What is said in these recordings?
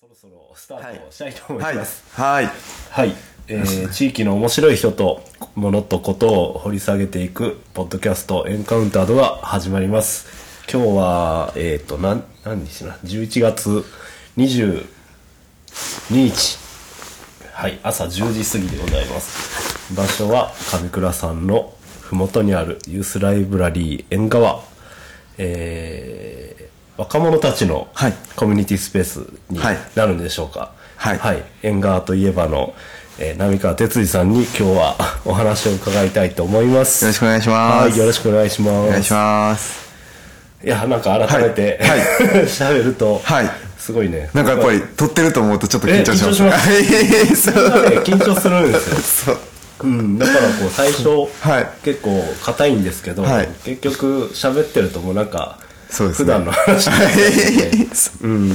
そろそろスタートしたいと思います。はい。はい。えー地域の面白い人と物とことを掘り下げていく、ポッドキャストエンカウンタードが始まります。今日は、えっ、と、なん、何日な ?11 月22日。はい。朝10時過ぎでございます。場所は上倉さんのふもとにあるユースライブラリー縁側。えー若者たちのはいコミュニティスペースにはいなるんでしょうか？はいはい。縁側といえばの、えー、浪川哲司さんに今日はお話を伺いたいと思います。よろしくお願いします。はい、よろしくお願いします。お願いします。いや、なんか改めて、はい 喋ると、はいすごいね。なんかやっぱり撮ってると思うとちょっと緊張します。え緊張し そう。ね緊張するんですよ。そう。うん、だからこう最初、はい結構硬いんですけど、はい結局喋ってるともうなんか、そうですね普段の話になってきてそうん。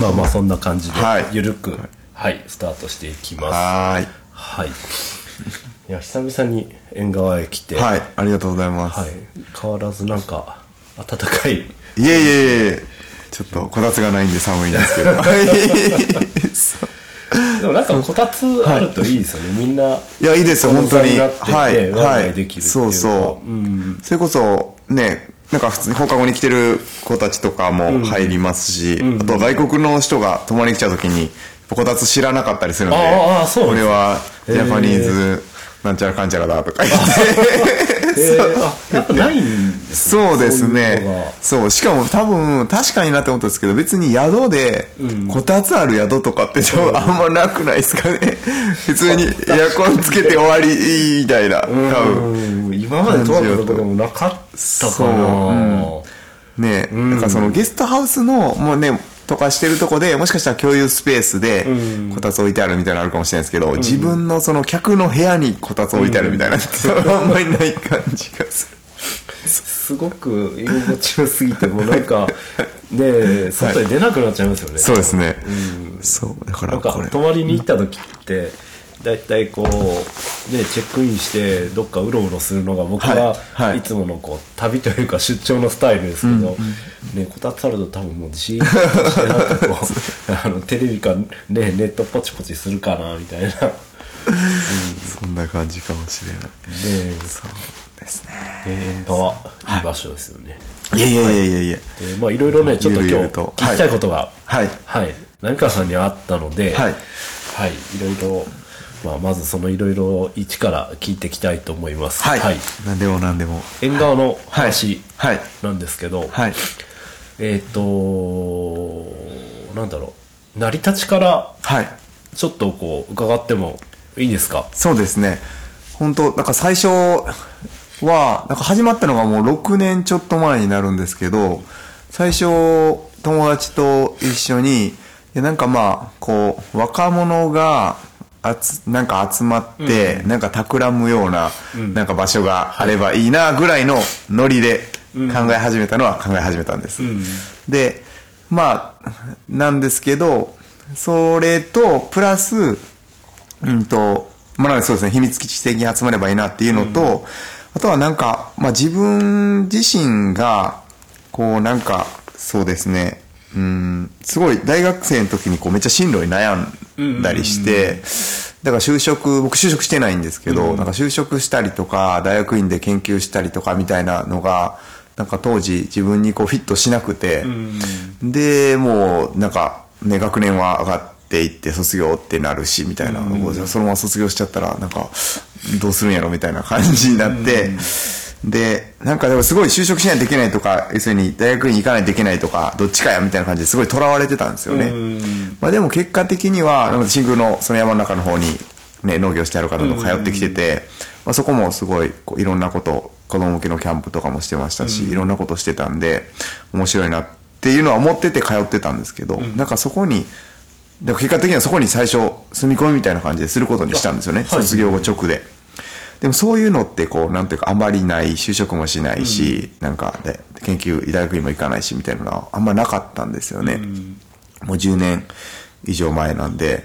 まあまあそんな感じではい、ゆるく、はい、スタートしていきます。はーい。はい。いや、久々に縁側へ来て、はい。ありがとうございます。はい変わらずなんか、暖かい。いえいえいえ、ちょっとこたつがないんで寒いんですけど。でもなんかこたつあるといいですよね。みんな、いや、いいですよ、本当に。はい。はい。イできるっていうかそうそう。ん。それこそ、ね、なんか普通に放課後に来てる子たちとかも入りますし、あと外国の人が泊まりに来ちゃうときに、こたつ知らなかったりするんで、これはジャパニーズなんちゃらかんちゃらだとか言って、えー、あ、やっぱないんですね。そうですね。が。そう。しかも多分、確かになって思ったんですけど、別に宿で、こたつある宿とかってちょあんまなくないですかね。普通にエアコンつけて終わり、みたいな。多分。うん。今まで通ったところもなかったかそう。な、ねなんかそのゲストハウスの、もうね、とかしてるとこで、もしかしたら共有スペースで、こたつ置いてあるみたいなのあるかもしれないですけど、自分のその客の部屋にこたつ置いてあるみたいな、あんまりない感じがする。すごく居心地よすぎてもうなんかね外に出なくなっちゃいますよね、そうですね。そう。だからこれ。泊まりに行った時って大体こうねチェックインしてどっかうろうろするのが僕は、はいはい。い、つものこう旅というか出張のスタイルですけど、ねこたつあると多分もうじーっとしてなんかこうあのテレビか、ね、ネットポチポチするかなみたいな。そんな感じかもしれない。ねそうですね。縁側いい場所ですよね。い。やいやいやいやいや。え。ーまあいろいろねちょっと今日聞きたいことが。はい。はい。浪川さんにはあったのではい。はい。いろいろまあまずそのいろいろ一から聞いていきたいと思いますはい。何でも何でも。縁側の話はい。なんですけどはい。えっとなんだろう成り立ちからはい。ちょっとこう伺ってもいいですか？そうですね。本当なんか最初は、なんか始まったのがもう6年ちょっと前になるんですけど、最初、友達と一緒に、いやなんかまあ、こう、若者が、あつ、なんか集まって、なんか企むような、なんか場所があればいいな、ぐらいのノリで考え始めたのは考え始めたんです。で、まあ、なんですけど、それと、プラス、うんと、まあなんかそうですね、秘密基地的に集まればいいなっていうのと、あとはなんか、まあ自分自身が、こうなんか、そうですね、うん、すごい大学生の時にこうめっちゃ進路に悩んだりして、だから就職、僕就職してないんですけど、なんか就職したりとか、大学院で研究したりとかみたいなのが、なんか当時自分にこうフィットしなくて、で、もうなんかね、学年は上がっていって卒業ってなるし、みたいな、もうじゃあそのまま卒業しちゃったら、なんか、どうするんやろみたいな感じになって、で、なんかでもすごい就職しないといけないとか、要するに大学に行かないといけないとか、どっちかやみたいな感じですごい囚われてたんですよね。まあでも結果的には、なんか新宮のその山の中の方に、ね、農業してある方と通ってきてて、まあそこもすごいこういろんなこと、子供向けのキャンプとかもしてましたし、いろんなことしてたんで、面白いなっていうのは思ってて通ってたんですけど、なんかそこに、で結果的にはそこに最初住み込みみたいな感じですることにしたんですよね、はい。卒業後直で。でもそういうのってこう、なんていうかあまりない、就職もしないし、なんかで研究、大学にも行かないしみたいなのはあんまなかったんですよね。もう10年以上前なんで、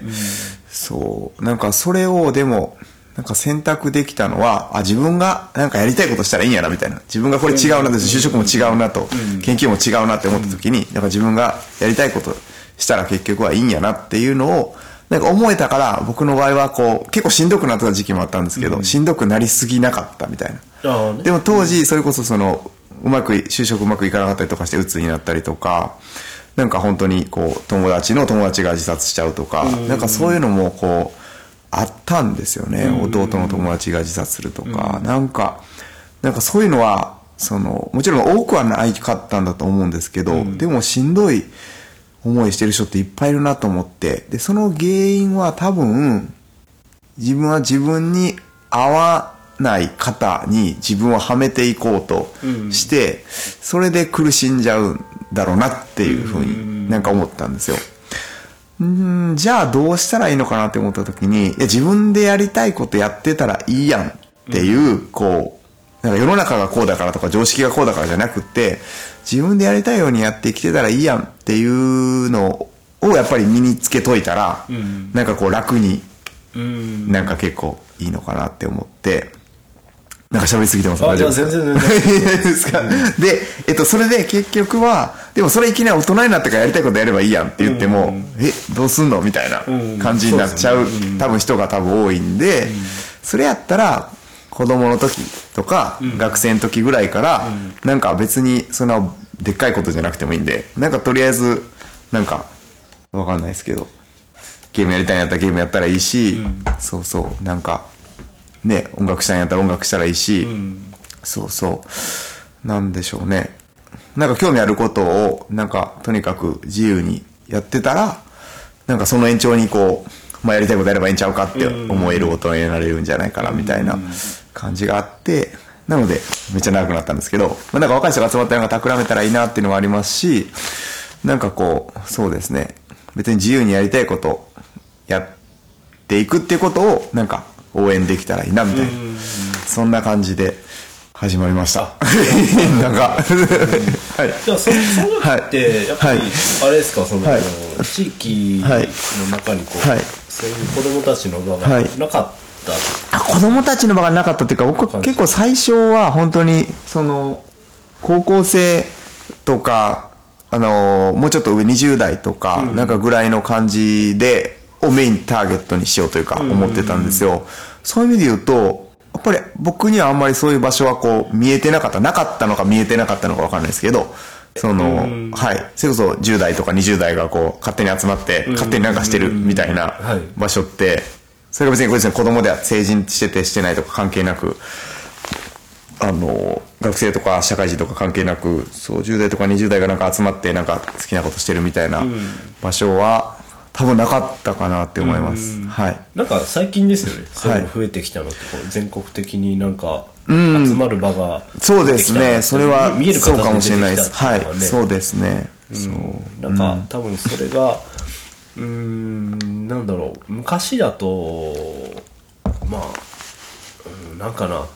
そう、なんかそれをでも、なんか選択できたのは、あ、自分がなんかやりたいことしたらいいんやな、みたいな。自分がこれ違うな、就職も違うなと、研究も違うなって思った時に、なんか自分がやりたいことしたら結局はいいんやなっていうのを、なんか思えたから、僕の場合はこう、結構しんどくなってた時期もあったんですけど、しんどくなりすぎなかったみたいな。ねでも当時、それこそその、うまくい、就職うまくいかなかったりとかして鬱になったりとか、なんか本当にこう、友達の友達が自殺しちゃうとか、なんかそういうのもこう、あったんですよね。弟の友達が自殺するとか、なんか、なんかそういうのは、その、もちろん多くはないかったんだと思うんですけど、でもしんどい思いしてる人っていっぱいいるなと思って、で、その原因は多分、自分は自分に合わない方に自分をはめていこうとして、それで苦しんじゃうんだろうなっていうふうになんか思ったんですよ。んーじゃあどうしたらいいのかなって思った時に、いや自分でやりたいことやってたらいいやんっていう、こう、なんか世の中がこうだからとか常識がこうだからじゃなくって、自分でやりたいようにやってきてたらいいやんっていうのをやっぱり身につけといたら、なんかこう楽にうん。なんか結構いいのかなって思って、なんか喋りすぎてます。あ大丈夫ですか？全然全然ですかで、えっと、それで結局は、でもそれいきなり大人になってからやりたいことやればいいやんって言っても、え、どうすんの？みたいな感じになっちゃう、多分人が多分多いんで、それやったら、子供の時とか、学生の時ぐらいから、なんか別にそんなでっかいことじゃなくてもいいんで、なんかとりあえず、なんか、わかんないですけど、ゲームやりたいんやったらゲームやったらいいし、そうそう、なんか、ね、音楽したいんやったら音楽したらいいし、そうそう、なんでしょうね。なんか興味あることを、なんかとにかく自由にやってたら、なんかその延長にこう、まあやりたいことやればいいんちゃうかって思える大人になれるんじゃないかなみたいな感じがあって、なので、めっちゃ長くなったんですけど、まあなんか若い人が集まったのが企めたらいいなっていうのもありますし、なんかこう、そうですね。別に自由にやりたいことやっていくっていうことを、なんか応援できたらいいなみたいな。そんな感じで始まりました。なんか、はい。じゃあそそうってやっぱりはい。あれですか？その、はい。地域はいの中にこう、はい。そういう子供たちの場がはい。なかった、あ子供たちの場がなかったっていうか、僕は結構最初は本当に、その、高校生とか、あの、もうちょっと上20代とか、なんかぐらいの感じで、をメインターゲットにしようというか、思ってたんですよ。そういう意味で言うと、やっぱり僕にはあんまりそういう場所はこう見えてなかった。なかったのか見えてなかったのかわかんないですけど、その、はい。それこそ10代とか20代がこう勝手に集まって、勝手になんかしてるみたいなはい。場所って、それが別にこれですね、子供では成人しててしてないとか関係なく、あの、学生とか社会人とか関係なく、そう、10代とか20代がなんか集まってなんか好きなことしてるみたいな場所は、多分なかったかなって思います。はい。なんか最近ですよねそういうの増えてきたのって、こう全国的になんか集まる場がそうですね。それは見えるそうかもしれないです。はい。そうですね。そう。なんか、多分それがうーんなんだろう昔だとまあ、うん、なんかな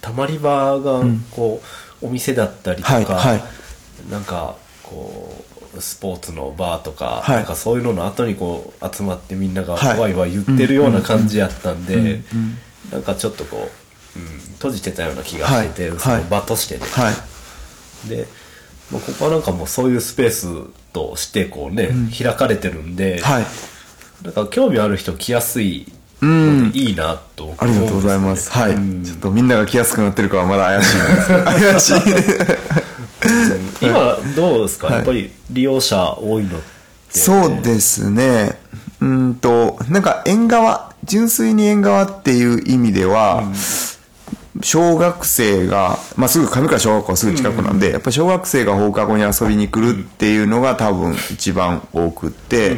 たまり場がこう、お店だったりとか、はいはい。なんかこうスポーツのバーとか、はい。なんかそういうのの後にこう集まってみんながはい。ワイワイ言ってるような感じやったんで、なんかちょっとこう、うん、閉じてたような気がしてて、はい。その場としてね、はい。で、まあ、ここはなんかもうそういうスペースとしてこうね、開かれてるんで、はい。なんか興味ある人来やすいうんいいなと思うんですありがとうございます。はい。ちょっとみんなが来やすくなってるかはまだ怪しい。怪しい。今どうですか、はいやっぱり利用者多いのってそうですね。うんと、なんか縁側、純粋に縁側っていう意味では、小学生が、まあ、すぐ上倉小学校はすぐ近くなんで、やっぱり小学生が放課後に遊びに来るっていうのが多分一番多くって、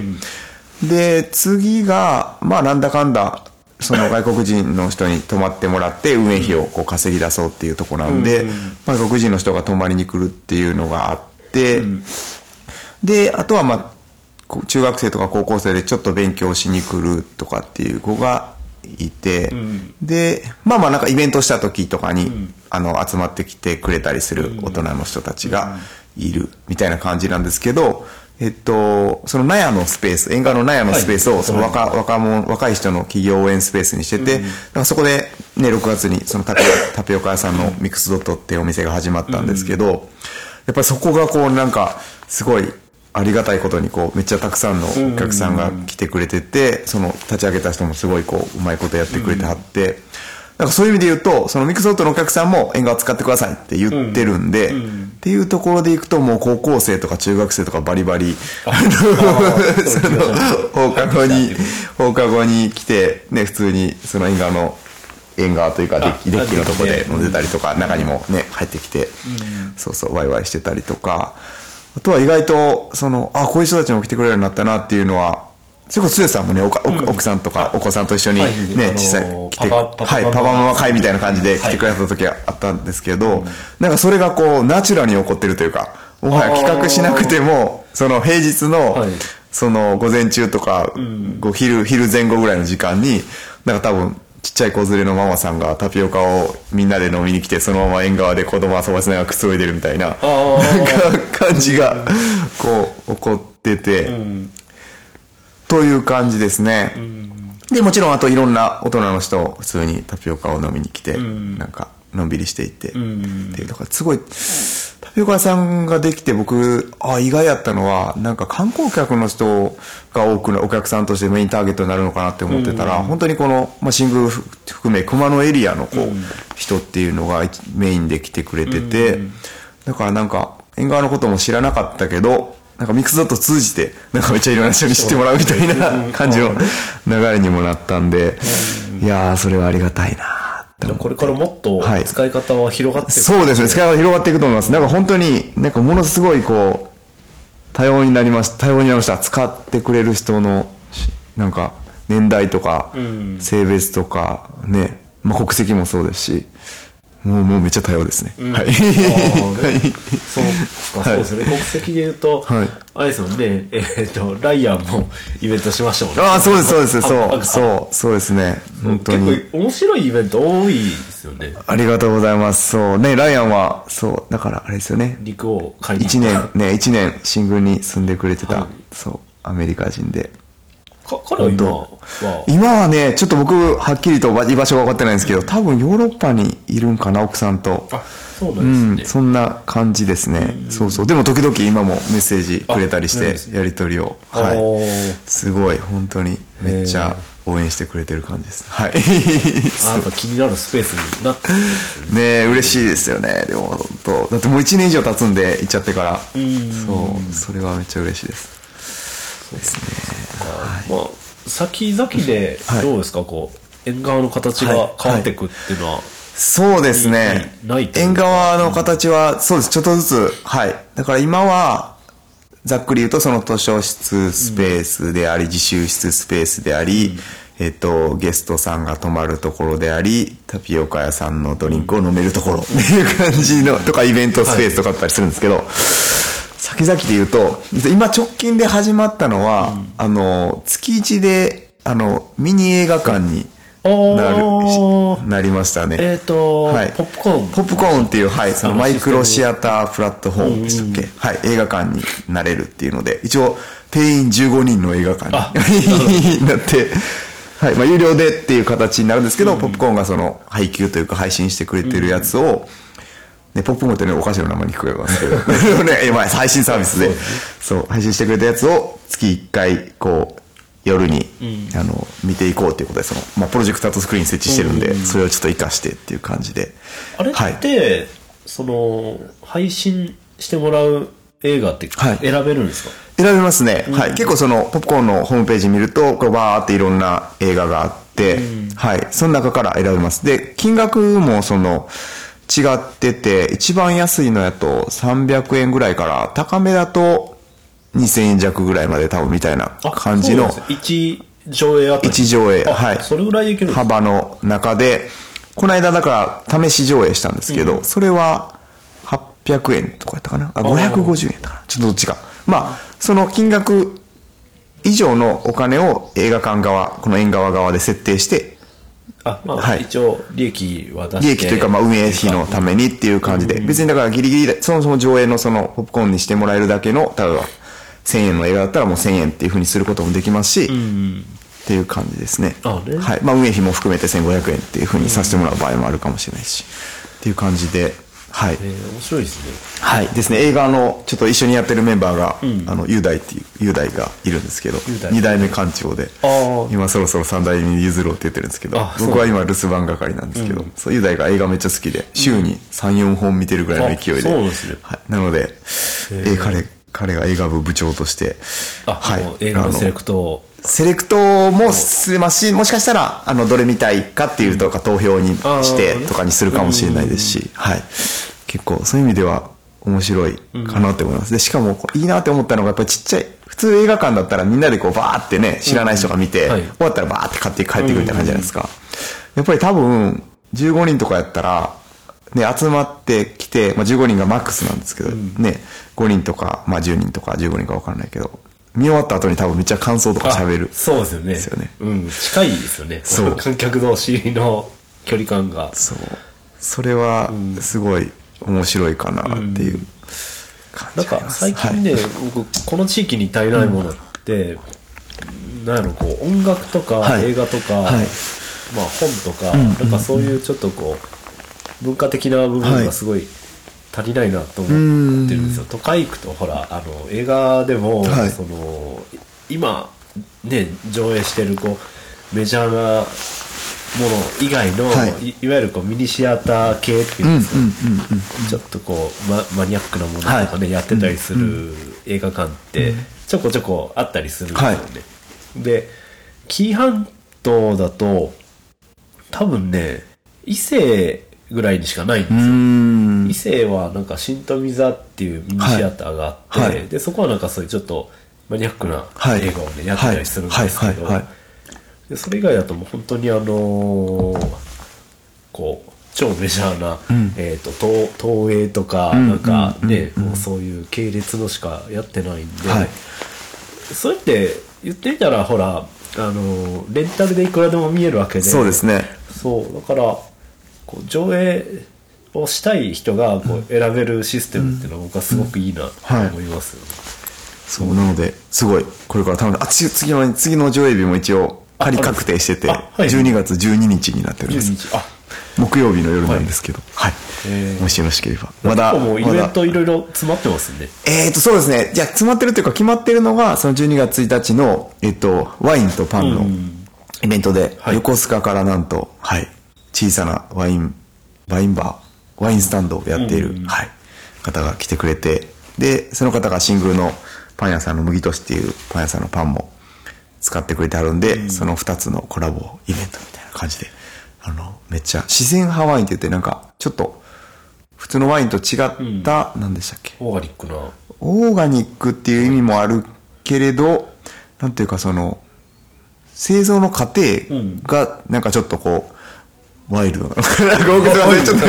で、次が、まあ、なんだかんだ、その 外国人の人に泊まってもらって運営費をこう稼ぎ出そうっていうところなんで、まあ、外国人の人が泊まりに来るっていうのがあって、で、あとはまあ、中学生とか高校生でちょっと勉強しに来るとかっていう子がいて、で、まあまあなんかイベントした時とかに、あの、集まってきてくれたりする大人の人たちがいるみたいな感じなんですけど、えっと、その納屋のスペース、縁側の納屋のスペースを、はい。その若、若者、若い人の企業応援スペースにしてて、だからそこでね、6月にそのタピオ タピオカ屋さんのミックスドットっていうお店が始まったんですけど、やっぱりそこがこうなんか、すごい、ありがたいことにこうめっちゃたくさんのお客さんが来てくれてて、その立ち上げた人もすごいこううまいことやってくれてはって、なんかそういう意味で言うと、そのミックスドットのお客さんも縁側使ってくださいって言ってるんで、っていうところでいくともう高校生とか中学生とかバリバリ、その放課後に、放課後に来て、ね、普通にその縁側の、縁側というかデッキ、あデッキのとこで飲んでたりとか、中にもね、入ってきて、そうそう、ワイワイしてたりとか、あとは意外と、その、あ、こういう人たちも来てくれるようになったなっていうのは、それこそ、つさんもね、おか奥奥さんとかお子さんと一緒にはい。ね、あのー実際来て、はい、パパママ会みたいな感じで来てくれた時があったんですけど、なんかそれがこう、ナチュラルに起こってるというか、もはや企画しなくても、その平日の、はい。その午前中とか、ご昼、昼前後ぐらいの時間に、なんか多分、ちっちゃい子連れのママさんがタピオカをみんなで飲みに来て、そのまま縁側で子供遊ばせながらくつろいでるみたいな、なんか感じが、こう、起こってて、という感じですね。で、もちろんあといろんな大人の人、普通にタピオカを飲みに来て、なんか、のんびりしていて、っていう、だからすごい、タピオカ屋さんができて僕、あ、意外やったのは、なんか観光客の人が多くのお客さんとしてメインターゲットになるのかなって思ってたら、本当にこの、まあ、新宮含め熊野エリアのこう、人っていうのが一メインで来てくれてて、だからなんか、縁側のことも知らなかったけど、なんかミックスドット通じて、なんかめっちゃいろんな人に知ってもらうみたいな感じの流れにもなったんで、いやー、それはありがたいなこれからもっとはい。使い方は広がっていく。そうですね、使い方広がっていくと思います。なんか本当に、なんかものすごいこう、多様になりました、多様になりました。使ってくれる人の、しなんか、年代とか、性別とか、ね、まあ国籍もそうですし、もう、もうめっちゃ多様ですね。はい。そうか、そうですね。国籍で言うと、はいあれですもんね、えっ、と、ライアンもイベントしましたもんね。ああ、そうです、そうです、そう、う。そう、そうですね。本当に。結構面白いイベント多いですよね。ありがとうございます。そう。ね、ライアンは、そう、だからあれですよね。陸を買いに一年、ね、一年、新宮に住んでくれてた、はいそう、アメリカ人で。か彼は今は、今はね、ちょっと僕、はっきりと居場所が分かってないんですけど、多分ヨーロッパにいるんかな、奥さんと。あ、そうなうんん、ですね。そんな感じですね。そうそう。でも時々今もメッセージくれたりしてやりとりを。おはい。ーすごい、本当に、めっちゃ応援してくれてる感じです。はい。あなんか気になるスペースになってね嬉しいですよね。でも、本当だってもう1年以上経つんで、行っちゃってから。そう、それはめっちゃ嬉しいです。まあ、先々ではい。どうですか、こう、縁側の形が変わっていくっていうのは、そうですね。縁側の形は、そうです。ちょっとずつ、はい。だから今は、ざっくり言うと、その図書室スペースであり、自習室スペースであり、えっと、ゲストさんが泊まるところであり、タピオカ屋さんのドリンクを飲めるところっていう感じの、とかイベントスペースとかあったりするんですけど、先々で言うと、今直近で始まったのは、あの、月一で、あの、ミニ映画館になる、なりましたね。えっ、と、はい。ポップコーン。ポップコーンっていう、はい、そのマイクロシアタープラットフォームでしたっけ、はい、映画館になれるっていうので、一応、定員15人の映画館あ。に なって、はい、まあ、有料でっていう形になるんですけど、ポップコーンがその、配給というか配信してくれてるやつを、ね、ポップコーンってね、お菓子の名前に聞こえますけど、ね、えまあ、配信サービスで、そう、配信してくれたやつを月1回、こう、夜に、あの、見ていこうっていうことで、その、まあ、プロジェクターとスクリーン設置してるんで、それをちょっと活かしてっていう感じで。あれはいって、その、配信してもらう映画ってはい選べるんですか、選べますね。はい。結構その、ポップコーンのホームページ見ると、こうバーっていろんな映画があって、はい。その中から選べます。で、金額もその、違ってて、一番安いのやと300円ぐらいから、高めだと2000円弱ぐらいまで多分みたいなあ感じのそうなんですね。一上映あたり。一上映、あはい。それぐらいできる幅の中で、この間だから試し上映したんですけど、それは800円とかやったかな？あ、550円やったかな。ちょっとどっちか。まあ、その金額以上のお金を映画館側、この縁側側で設定して、あ、まあ、はい。一応、利益は出して。利益というか、まあ、運営費のためにっていう感じで、別にだからギリギリで、そもそも上映のその、ポップコーンにしてもらえるだけの、例えば、1000円の映画だったらもう1000円っていうふうにすることもできますし、っていう感じですね。はい。まあ運営費も含めて1500円っていうふうにさせてもらう場合もあるかもしれないし、っていう感じで、はい。えー、面白いですね。はい。ですね、映画の、ちょっと一緒にやってるメンバーが、あの、雄大っていう、雄大がいるんですけど、二代目館長で今そろそろ三代目に譲ろうって言ってるんですけど僕は今留守番係なんですけど、そう、雄大が映画めっちゃ好きで、週に3、4本見てるぐらいの勢いで。あそうですねはい。なので、えー彼、彼が映画部部長として、あ、はい映画のセレクトを。セレクトもしますし、もしかしたら、あの、どれ見たいかっていうとか、投票にしてとかにするかもしれないですし、はい。結構、そういう意味では面白いかなって思います。で、しかも、いいなって思ったのが、やっぱりちっちゃい、普通映画館だったらみんなでこう、バーってね、知らない人が見て、はい終わったらバーって買って帰ってくるみたいな感じじゃないですか。やっぱり多分、15人とかやったら、ね、集まってきて、まあ、15人がマックスなんですけど、ね、5人とか、まあ、10人とか15人か分からないけど、見終わった後に多分めっちゃ感想とか喋るあ。そうですよね。ですよねうん、近いですよね。そう観客同士の距離感が。そう。それは、すごい面白いかなっていう感なんかじがあります。最近ね、僕、この地域に足りないものって、なんやろ、こう、音楽とかはい映画とか、はいまあ本とか、なんかそういうちょっとこう、文化的な部分がすごい足りないなと思ってるんですよ。都会行くと、ほら、あの、映画でも、はい。その、今、ね、上映してる、こう、メジャーなもの以外の、はい。い、いわゆるこうミニシアター系っていうんですか、ちょっとこう、ま、マニアックなものとかね、はい。やってたりする映画館ってちょこちょこあったりするんですよね、で紀伊半島だと多分ね伊勢ぐらいにしかないんですうよ、ん。伊勢はなんか新富座っていうミニシアターがあって、はい。はい。でそこはなんかそういうちょっとマニアックなはい。映画をね、やってたりするんですけど、でそれ以外だともう本当にあのーこう超メジャーな、えー、と東東映とか、なんかね、もうそういう系列のしかやってないんで、はい。それって言ってみたらほらあのレンタルでいくらでも見えるわけでそうですね。そうだからこう上映をしたい人がこう選べるシステムっていうのは僕はすごくいいなと思いますよね、そう、なので、すごい、これから頼んで、あ、次次の、次の上映日も一応、仮確定してて、あはい。12月12日になってるんです。12日あ。木曜日の夜なんですけど、はい。えー。もしよろしければ。まだ、もうイベントいろいろ詰まってますね。えーと、そうですね。じゃあ、詰まってるというか、決まってるのが、その12月1日の、えっと、ワインとパンのイベントで、はい。横須賀からなんと、はい、小さなワイン、ワインバー、ワインスタンドをやっている、はい、方が来てくれて、で、その方がシングルのパン屋さんの麦としっていうパン屋さんのパンも使ってくれてあるんで、その2つのコラボイベントみたいな感じで、あの、めっちゃ自然派ワインって言って、なんか、ちょっと、普通のワインと違った、何でしたっけ？オーガニックな。オーガニックっていう意味もあるけれど、なんていうかその、製造の過程が、なんかちょっとこう、ワイルドなのかな。なんか僕すいちょっ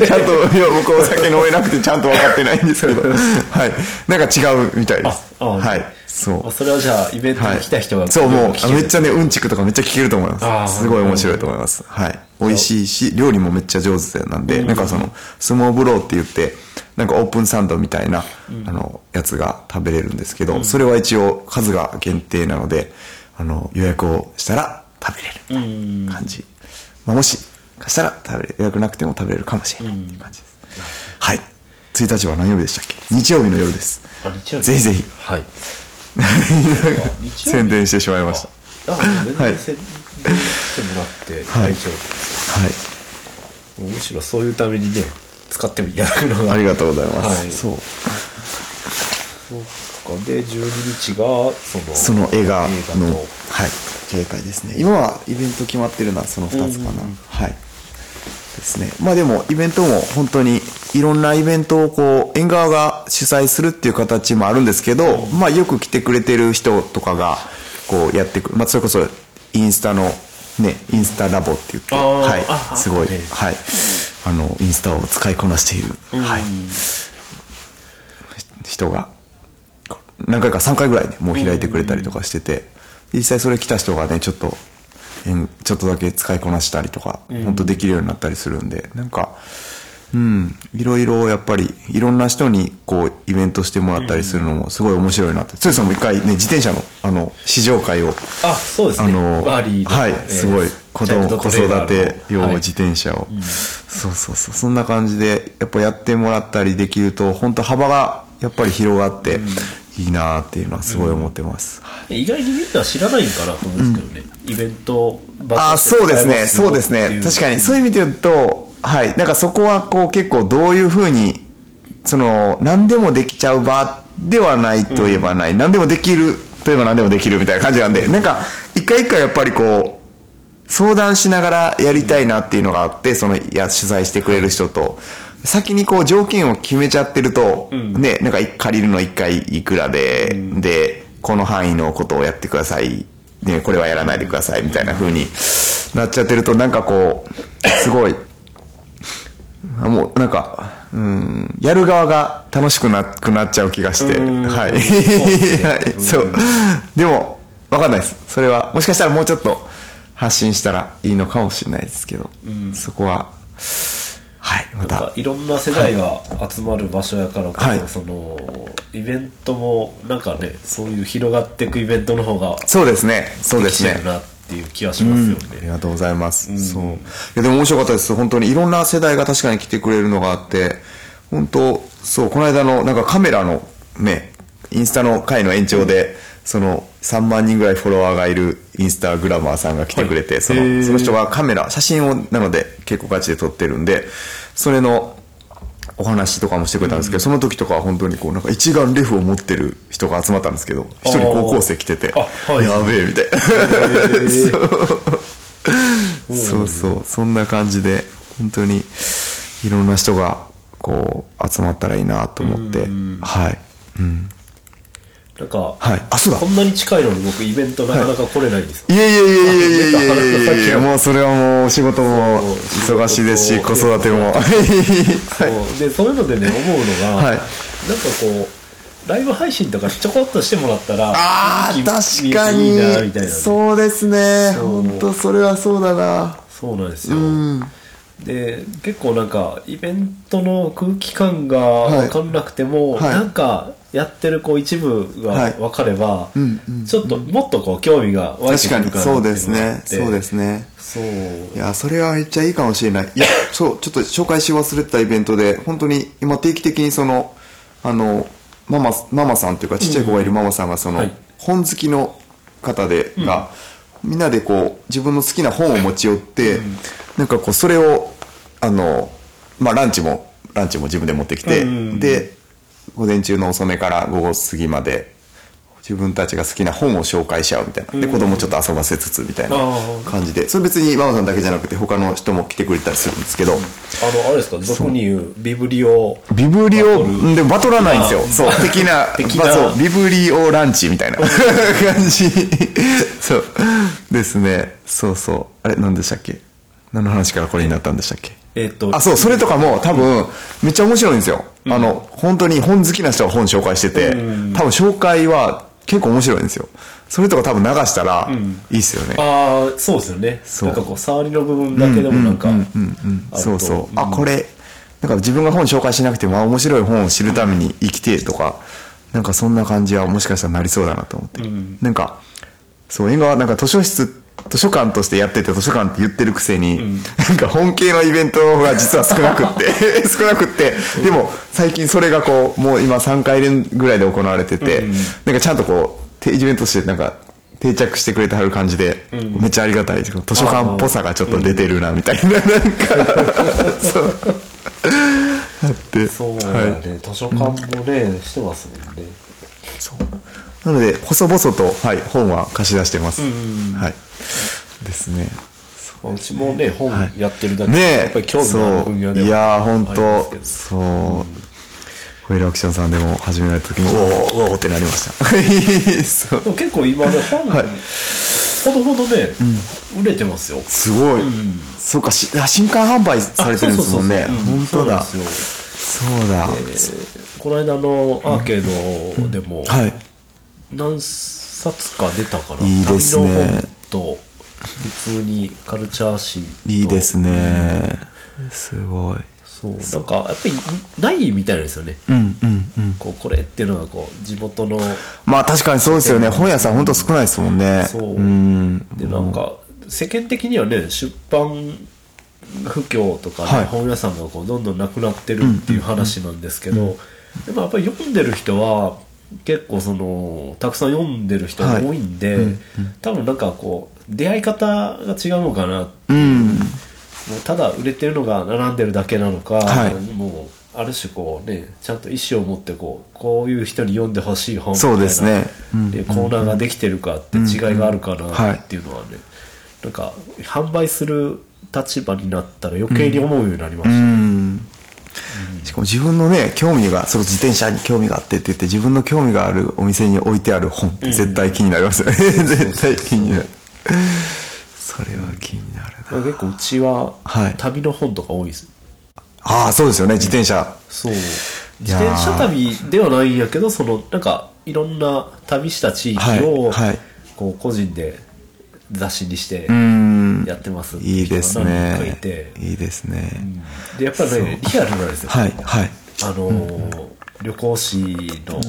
と、ちゃんと、いや、僕お酒飲めなくてちゃんと分かってないんですけど、はい。なんか違うみたいです。はい。そうあ。それはじゃあイベントに来た人が、そう、もう、めっちゃね、うんちくとかめっちゃ聞けると思いあまーす。すごい面白いと思います。はい。美味しいし、料理もめっちゃ上手なんで、なんかその、スモーブローって言って、なんかオープンサンドみたいな、あの、やつが食べれるんですけど、それは一応数が限定なので、あの、予約をしたら食べれるみたいな感じ。まあ、もしかしたら食べれ予約なくても食べれるかもしれないっていう感じです。はい。1日は何曜日でしたっけ？日曜日の夜です。あ日曜日ぜひぜひ。はい 宣伝してしまいました。あ全はい然宣伝してもらって大丈夫です、はい。むしろそういうためにね使っていただくのがありがとうございます。はいそう。そうかで12日がそのその映画の、はい、上映会ですね。今はイベント決まってるのはその2つかな。はい。ですね。まあでも、イベントも本当にいろんなイベントをこう、縁側が主催するっていう形もあるんですけど、まあよく来てくれてる人とかが、こうやってくる。まあそれこそ、インスタの、ね、インスタラボって言って、はいあ。すごい、ねはい。あの、インスタを使いこなしている、はい。人が、何回か3回ぐらいね、もう開いてくれたりとかしてて、実際それ来た人がね、ちょっと、ちょっとだけ使いこなしたりとか、本当できるようになったりするんで、なんか、うん、いろいろやっぱりいろんな人にこうイベントしてもらったりするのもすごい面白いなって。つよさんも一回ね、自転車のあの、試乗会を、あそうですね。あの、バーリーのはいえ、ーすごい、子供、子育て用はい自転車を、そうそうそう、そんな感じで、やっぱやってもらったりできると、本当幅がやっぱり広がって、いいなっていうのはすごい思ってます。意外にみんな知らないんかなと思うんですけどね、イベント場あそうですね、そうですね。確かに、そういう意味で言うと、はい。なんかそこはこう結構どういうふうに、その、何でもできちゃう場ではないといえばない。何でもできるといえば何でもできるみたいな感じなんで、なんか、一回一回やっぱりこう、相談しながらやりたいなっていうのがあって、その、いや、取材してくれる人と、先にこう条件を決めちゃってると、ね、なんか借りるの一回いくらで、で、この範囲のことをやってください。ね、これはやらないでください。みたいな風になっちゃってると、なんかこう、すごい、あもうなんか、うん、やる側が楽しくなくなっちゃう気がして、はい。はい、そう。でも、わかんないです。それは、もしかしたらもうちょっと発信したらいいのかもしれないですけど、そこは、はい、またなんか。いろんな世代が集まる場所やからこそ、はいそのイベントもなんかねそういう広がっていくイベントの方がそうですね、そうですねる。なっていう気がしますよありね、がとうございます。そう。いや、でも面白かったです。本当にいろんな世代が確かに来てくれるのがあって、本当そう、この間のなんかカメラのね、インスタの会の延長で、その3万人ぐらいフォロワーがいるインスタグラマーさんが来てくれて、そへー。のその人がカメラ、写真をなので結構ガチで撮ってるんで、それのお話とかもしてくれたんですけど、その時とかは本当にこうなんか一眼レフを持ってる人が集まったんですけど、一人高校生来てて、あはい。やべえみたいな。ー。そう。そう、そんな感じで、本当にいろんな人がこう集まったらいいなと思って、はい。うん。なんか、はい。あそうだ。こんなに近いのに僕イベントなかなか来れないんですいやいやいやいやいやいやいやいやいやいやあもうそれはもうお仕事も忙しいですし、子育ても。そうでそういうのでね思うのが、はい。なんかこうライブ配信とかちょこっとしてもらったらあ確気か見えていいなみたいに。そうですね。本当それはそうだな。そうなんですよ、で結構なんかイベントの空気感が分かんなくても、はい。なんかやってるこう一部が分かれば、んうんちょっともっとこう興味が湧いて確かに、くるかなそうですね。そうですね。そう。いや、それはめっちゃいいかもしれない。いや、そう、ちょっと紹介し忘れてたイベントで、本当に今定期的にその、あの、ママ、ママさんというか、ちっちゃい子がいるママさんがその、はい。本好きの方で、が、みんなでこう、自分の好きな本を持ち寄って、なんかこう、それを、あの、まあ、ランチも、ランチも自分で持ってきて、うん。で、午前中の遅めから午後過ぎまで、自分たちが好きな本を紹介し合うみたいな。で、子供ちょっと遊ばせつつみたいな感じで。それ別にママさんだけじゃなくて他の人も来てくれたりするんですけど、あのあれですか？俗に言うビブリオ。ビブリオ、でバトらないんですよ。そう、的な、的な。まあそう、ビブリオランチみたいな。感じ。そう。ですね。そうそう。あれ、何でしたっけ？何の話からこれになったんでしたっけ？えっ、とあ、そう、それとかも多分、めっちゃ面白いんですよ。あの、本当に本好きな人が本紹介してて、多分紹介は結構面白いんですよ。それとか多分流したら、いいっすよね。ああそうですよねそうなんかこう触りの部分だけでもなんかそうそう。あ、これ、なんか自分が本紹介しなくても、あ、面白い本を知るために生きてとか、なんかそんな感じはもしかしたらなりそうだなと思って。なんか、そう、縁側はなんか図書室、図書館としてやってて図書館って言ってるくせに、なんか本系のイベントが実は少なくって、少なくって、でも最近それがこう、もう今3回連ぐらいで行われてて、なんかちゃんとこう、定イベントとしてなんか定着してくれてはる感じで、めっちゃありがたい。です。図書館っぽさがちょっと出てるな、みたいな、なんか、そう。あって。そうだはい。ね、図書館もね、してますもんねなので、細々と、はい、本は貸し出してます。はい。ですね。うちもね本やってるだけねえ、やっぱり興味のある分野でそういやー、本当どそう。ホイールアクションさんでも始められた時に、おーおーってなりました。結構今ね本、はいほどほどね、売れてますよすごい。そうか、しあ新刊販売されてるんですもんね。本当だ。そうだ。この間のアーケードでもはい。何冊か出たかな、いいですね。と普通にカルチャー誌と。いいですね。すごい。そうなんかやっぱりないみたいですよね、うんうんうん。こうこれっていうのがこう地元のまあ確かにそうですよね。本屋さん本当少ないですもんね。そう。うん。でなんか世間的にはね出版不況とかね、はい。本屋さんがこうどんどんなくなってるっていう話なんですけど、でもやっぱり読んでる人は結構そのたくさん読んでる人が多いんで、多分なんかこう出会い方が違うのかなう。うただ売れてるのが並んでるだけなのか、はい。もうある種こうねちゃんと意思を持ってこうこういう人に読んでほしい本みたいなそうですね。うん。でコーナーができてるかって違いがあるかはいなっていうのはね、なんか販売する立場になったら余計に思うようになりました、うんしかも自分のね興味がその自転車に興味があってって言って自分の興味があるお店に置いてある本って絶対気になりますよね、絶対気になる。それは気になるな。結構うちははい。旅の本とか多いです、ああそうですよね。自転車。そう。自転車旅ではないんやけどそのなんかいろんな旅した地域を、はい。はい。こう個人で雑誌にしてうんやってます。っていいですね。て。いいですね、でやっぱりねリアルなんですよ、はいはい。あのー旅行誌の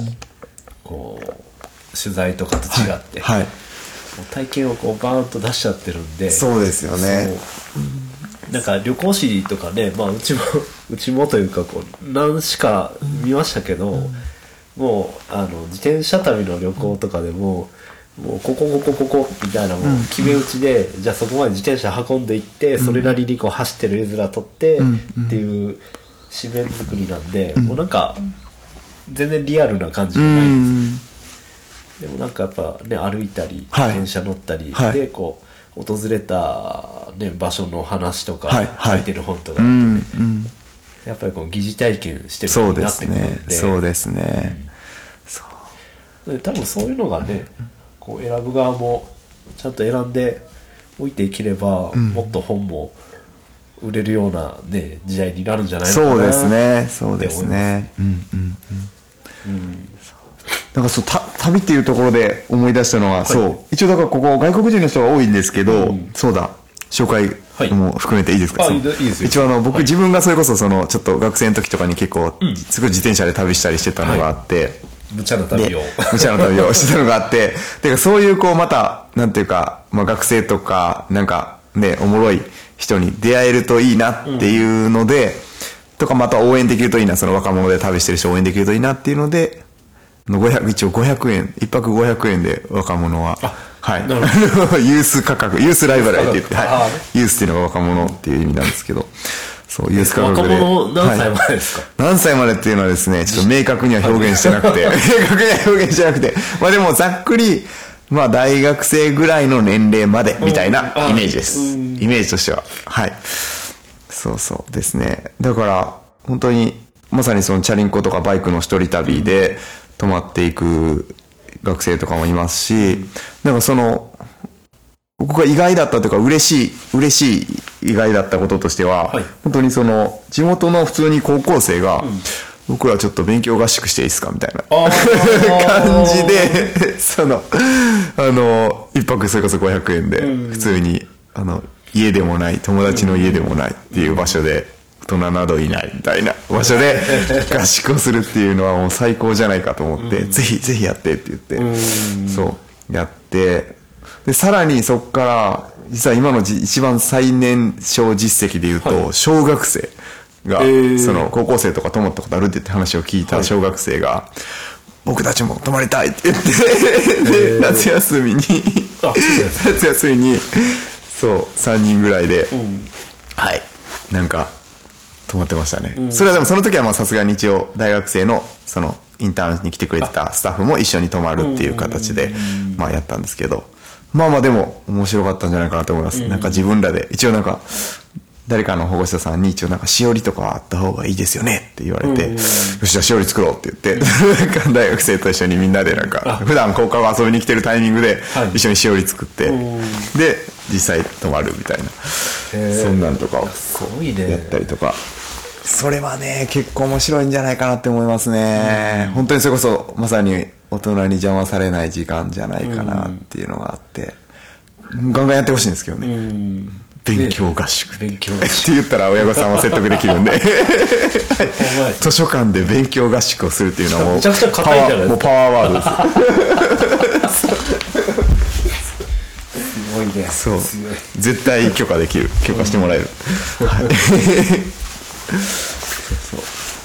こう取材とかと違って、はい体験をこうバーンと出しちゃってるんでそうですよね。なんか旅行誌とかね、まあ、うちも うちもというかこう何しか見ましたけど、もうあの自転車旅の旅行とかでも、もうここここここみたいなもう決め打ちで、じゃあそこまで自転車運んでいって、それなりにこう走ってる絵面撮って、っていう紙面作りなんで、もうなんか全然リアルな感じじうゃないです。ん。でもなんかやっぱね歩いたり、はい。電車乗ったり、はい。でこう訪れた、ね、場所の話とかはい。はい。書いてる本とか、うん。うん。やっぱりこう疑似体験してるよそうになってくるすねんでそうですね、そう。で多分そういうのがねこう選ぶ側もちゃんと選んでおいていければ、もっと本も売れるような、ね、時代になるんじゃないそうですね。そうですね。うんうんうん。なんかそうた旅っていうところで思い出したのは、そう。一応だからここ外国人の人が多いんですけど、そうだ。紹介も含めていいですか、あそのいいですよ一応あの僕、はい。自分がそれこそそのちょっと学生の時とかに結構、すごい自転車で旅したりしてたのがあって、無茶な旅を無茶な旅を してたのがあって、てかそういうこうまた、なんていうか、まあ学生とか、なんかね、おもろい人に出会えるといいなっていうので、とかまた応援できるといいな、その若者で旅してる人応援できるといいなっていうので、の500一応500円、一泊500円で若者は、はい。ユース価格、ユースライバルって言って、あはーい。ユースっていうのが若者っていう意味なんですけど、そう、ユース価格若で。者何歳はいまでですか、何歳までっていうのはですね、ちょっと明確には表現してなくて、明確には表現してなくて、まあでもざっくり、まあ大学生ぐらいの年齢までみたいなイメージです。イメージとしては。はい。そうそうですね。だから、本当に、まさにそのチャリンコとかバイクの一人旅で泊まっていく学生とかもいますし、なんかその、僕が意外だったというか嬉しい、嬉しい意外だったこととしては、はい。本当にその、地元の普通に高校生が、僕らちょっと勉強合宿していいですかみたいな 感じで、その、あの、一泊それこそ500円で、普通に、あの、家でもない、友達の家でもないっていう場所で、大人などいないみたいな場所で 合宿をするっていうのはもう最高じゃないかと思って、ぜひ、ぜひやってって言って、そう、やって、で、さらにそこから、実は今のじ一番最年少実績で言うと、小学生が、えー。その、高校生とか泊まったことあるって言って話を聞いた小学生が、僕たちも泊まりたいって言って、で、夏休みに、夏休みに、そう、3人ぐらいで、はい、なんか、泊まってましたね。それはでもその時はまあさすがに一応大学生の、その、インターンに来てくれてたスタッフも一緒に泊まるっていう形で、まあやったんですけど、まあまあでも面白かったんじゃないかなと思います。なんか自分らで、一応なんか、誰かの保護者さんに一応なんかしおりとかあった方がいいですよねって言われて、よしじゃあしおり作ろうって言って、なんか大学生と一緒にみんなでなんか、普段高校遊びに来てるタイミングではい。一緒にしおり作って、で、実際泊まるみたいな、そんなんとかをやったりとか。それはね、結構面白いんじゃないかなって思いますね。本当にそれこそ、まさに大人に邪魔されない時間じゃないかなっていうのがあって、ガンガンやってほしいんですけどね。勉強合宿。勉強って言ったら親御さんは説得できるんで。図書館で勉強合宿をするっていうのはもう、めちゃくちゃ硬いじゃないもうパワーワードです。すごいねそう。絶対許可できる。許可してもらえる。はい。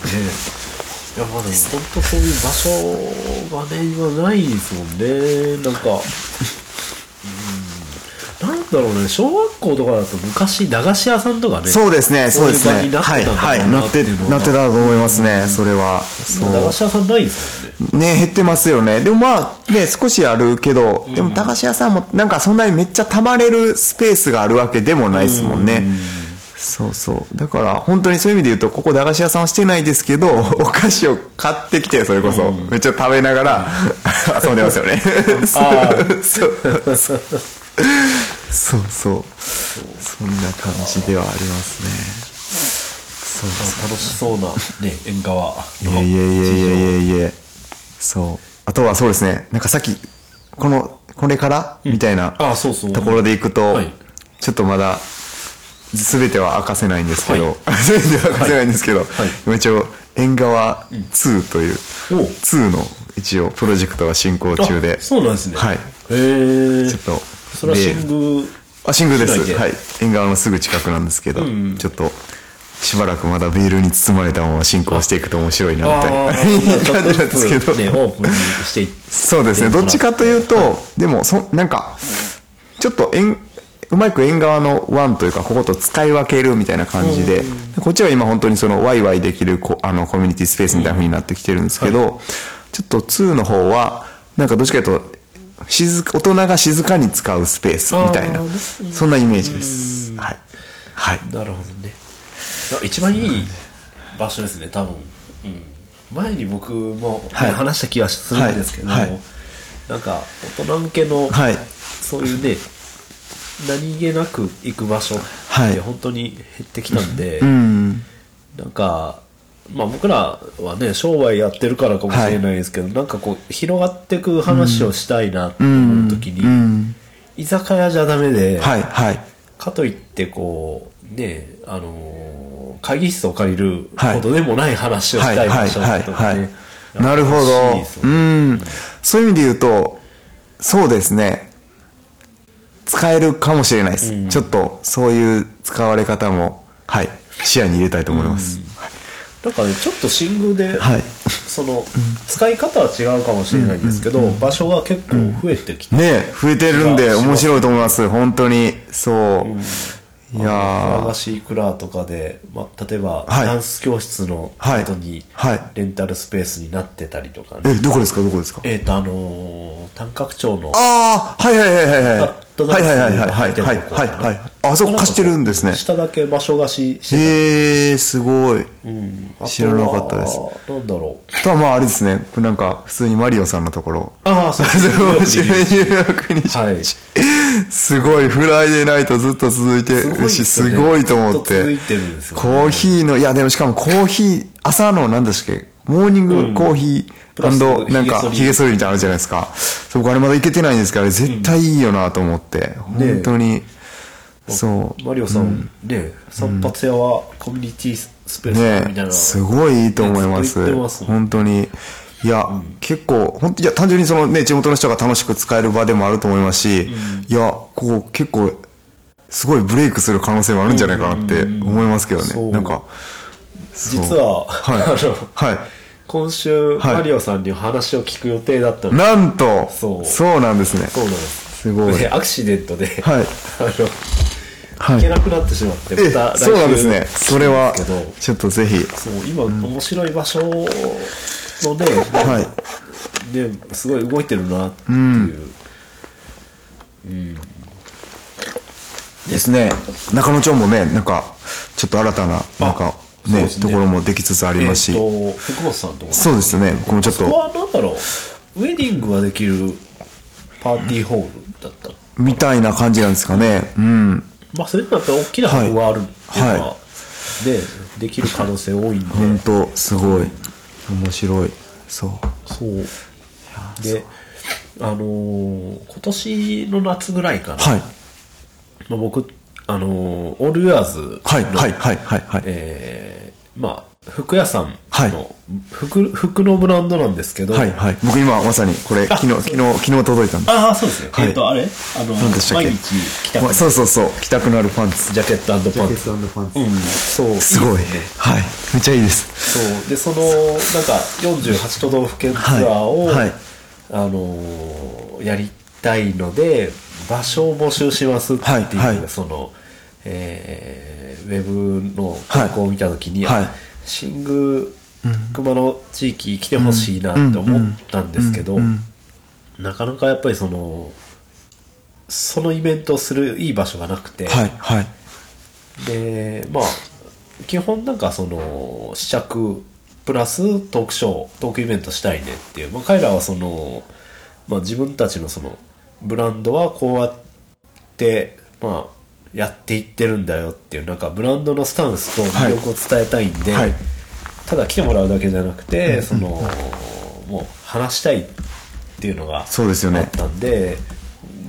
いやまあでも。本当そういう場所がね今ないですもんね。なんか。うん。なんだろうね。小学校とかだと昔駄菓子屋さんとかね。そうですね、そうですね。そういう場はい、になってたんだは。い、ななって、なってたと思いますね、それは。そう。駄菓子屋さんないですもんね。ね、減ってますよね。でもまあ、ね、少しあるけど、でも駄菓子屋さんも、なんかそんなにめっちゃ溜まれるスペースがあるわけでもないですもんね。そうそう。だから、本当にそういう意味で言うと、ここ駄菓子屋さんはしてないですけど、お菓子を買ってきて、それこそ、めっちゃ食べながら、遊んでますよね。あ そうそうそうそう。そんな感じではありますね。そうそう。楽しそうなね 縁側いやいやいやいやいやいやそう。あとはそうですね、なんかさっき、この、これから？みたいなあそうそうところでいくとはい、ちょっとまだ、すべては明かせないんですけど、すべては明かせないんですけど、今一応、縁側2という、おう。2の一応プロジェクトが進行中で。あ、そうなんですね。はい。へえちょっと、それは新宮あ、新宮です。はい。縁側のすぐ近くなんですけど、ちょっと、しばらくまだベールに包まれたまま進行していくと面白いな、みたいなあ感じなんですけど。ねオープンにしてそうですね。どっちかというと、でも、そ、なんか、ちょっと縁、うまく縁側のワンというか、ここと使い分けるみたいな感じで、こっちは今本当にそのワイワイできるこあのコミュニティスペースみたいな風になってきてるんですけど、ちょっと2の方は、なんかどっちかというと、静か、大人が静かに使うスペースみたいなあ、そんなイメージです。はい。はい。なるほどね。あ一番いい場所ですね多分、うん、前に僕も、ねはい。話した気がするんですけど、はい。はい。なんか大人向けの、はい。そういうね何気なく行く場所っはい。て本当に減ってきたんで、うん。なんかまあ僕らはね商売やってるからかもしれないですけど、なんかこう広がっていく話をしたいなって思う時に、うん。居酒屋じゃダメで、はい、はい。かといってこうねあのー会議室を借りるはいほどでもない話をしたい場所とかねなるほどです。ようねん。そうい。う意味で言うと、そうですね。使えるかもしれないです。ちょっと、そういう使われ方も、はい、視野に入れたいと思います。なん。かねちょっと新宮で、はい。その使い方は違うかもしれないんですけど、場所が結構増えてきて、ねえ増えてるんで面白いと思います。本当に。そう。いやー。子クラとかで、まあ、例えば、はい。ダンス教室のはい後にはい。レンタルスペースになってたりとかね、え、どこですか？どこですか？えっ、とあのー短角町のああ、はいはいはいはいはい。あドはいはいはいはいはいはいはいはい。あそこ貸してるんですね。下だけ場所貸ししてへえ、すごい。た、うん、知らなかったですなんだろうあとはまああれですね。なんか普通にマリオさんのところ。ああそう そう入学にはいすごい、フライデーナイトずっと続いてるし、すすごいと思っずっと続いて。てるんですよねコーヒーの、いやでもしかもコーヒー、朝の何ですっけ、モーニングコーヒプラスー、なんか、髭剃りヒゲ剃りみたいなのあるじゃないですか。そこあれまだ行けてないんですけど、あれ絶対いいよなと思って。本当に、そう。マリオさん、ね散髪屋はコミュニティスペースだみたいな、ねすごいいいと思います。ます本当に。いや、結構、本当いや、単純にそのね、地元の人が楽しく使える場でもあると思いますし、いや、こう、結構、すごいブレイクする可能性もあるんじゃないかなって思いますけどそうね。なんか、実は、はいはい。今週、はいマリオさんに話を聞く予定だったのでなんと、そうそうなんですね。そうなんですすごい。でアクシデントで、はいあのはい行けなくなってしまって、えまた来週そうなんですね。それは来るんですけど、ちょっとぜひ。そう今、面白い場所のね、はい。ねすごい動いてるなっていう、ですね。中野町もね、なんか、ちょっと新たな、なんか、ねねところもできつつありますし。えっと福本さんとか？そうですよね。僕もちょっそことはなんだろう？ウェディングができるパーティーホールだった？みたいな感じなんですかね。うん。まあそれだったら大きな箱があるっていうのは、はでできる可能性多いんで、本当すごい。面白い。そう。そうであのー今年の夏ぐらいかな、はい。まあ、僕あのオールユアーズの、はい、はい、はい、はい、はい。えーまあ服屋さんの、はい。服服のブランドなんですけど、はい、はい。僕今まさにこれ、昨日、昨日、昨日届いたんです。ああそうですね、はい。えっ、とあれ？あの何でしたっけ？毎日着たくなる。そうそうそう、着たくなるパンツ。ジャケットパンツ。パンツ。うん。そう。すごい。ですねはい。めっちゃいいです。そう。でそのなんか48都道府県ツアーを、はいはい。あのーやりたいので場所を募集しますっていう、はいはい。その、えーウェブの投稿を見た時に、はい。あ新宮熊の地域来てほしいなって思ったんですけど、なかなかやっぱりそのそのイベントをするいい場所がなくて、はい、はい。でまあ基本なんかその試着プラストークショートークイベントしたいねっていう、まあ、彼らはその、まあ、自分たちのそのブランドはこうやってまあやっていってるんだよっていうなんかブランドのスタンスと魅力を伝えたいんで、はい。ただ来てもらうだけじゃなくて、そのもう話したいっていうのがそうですよね。あったんで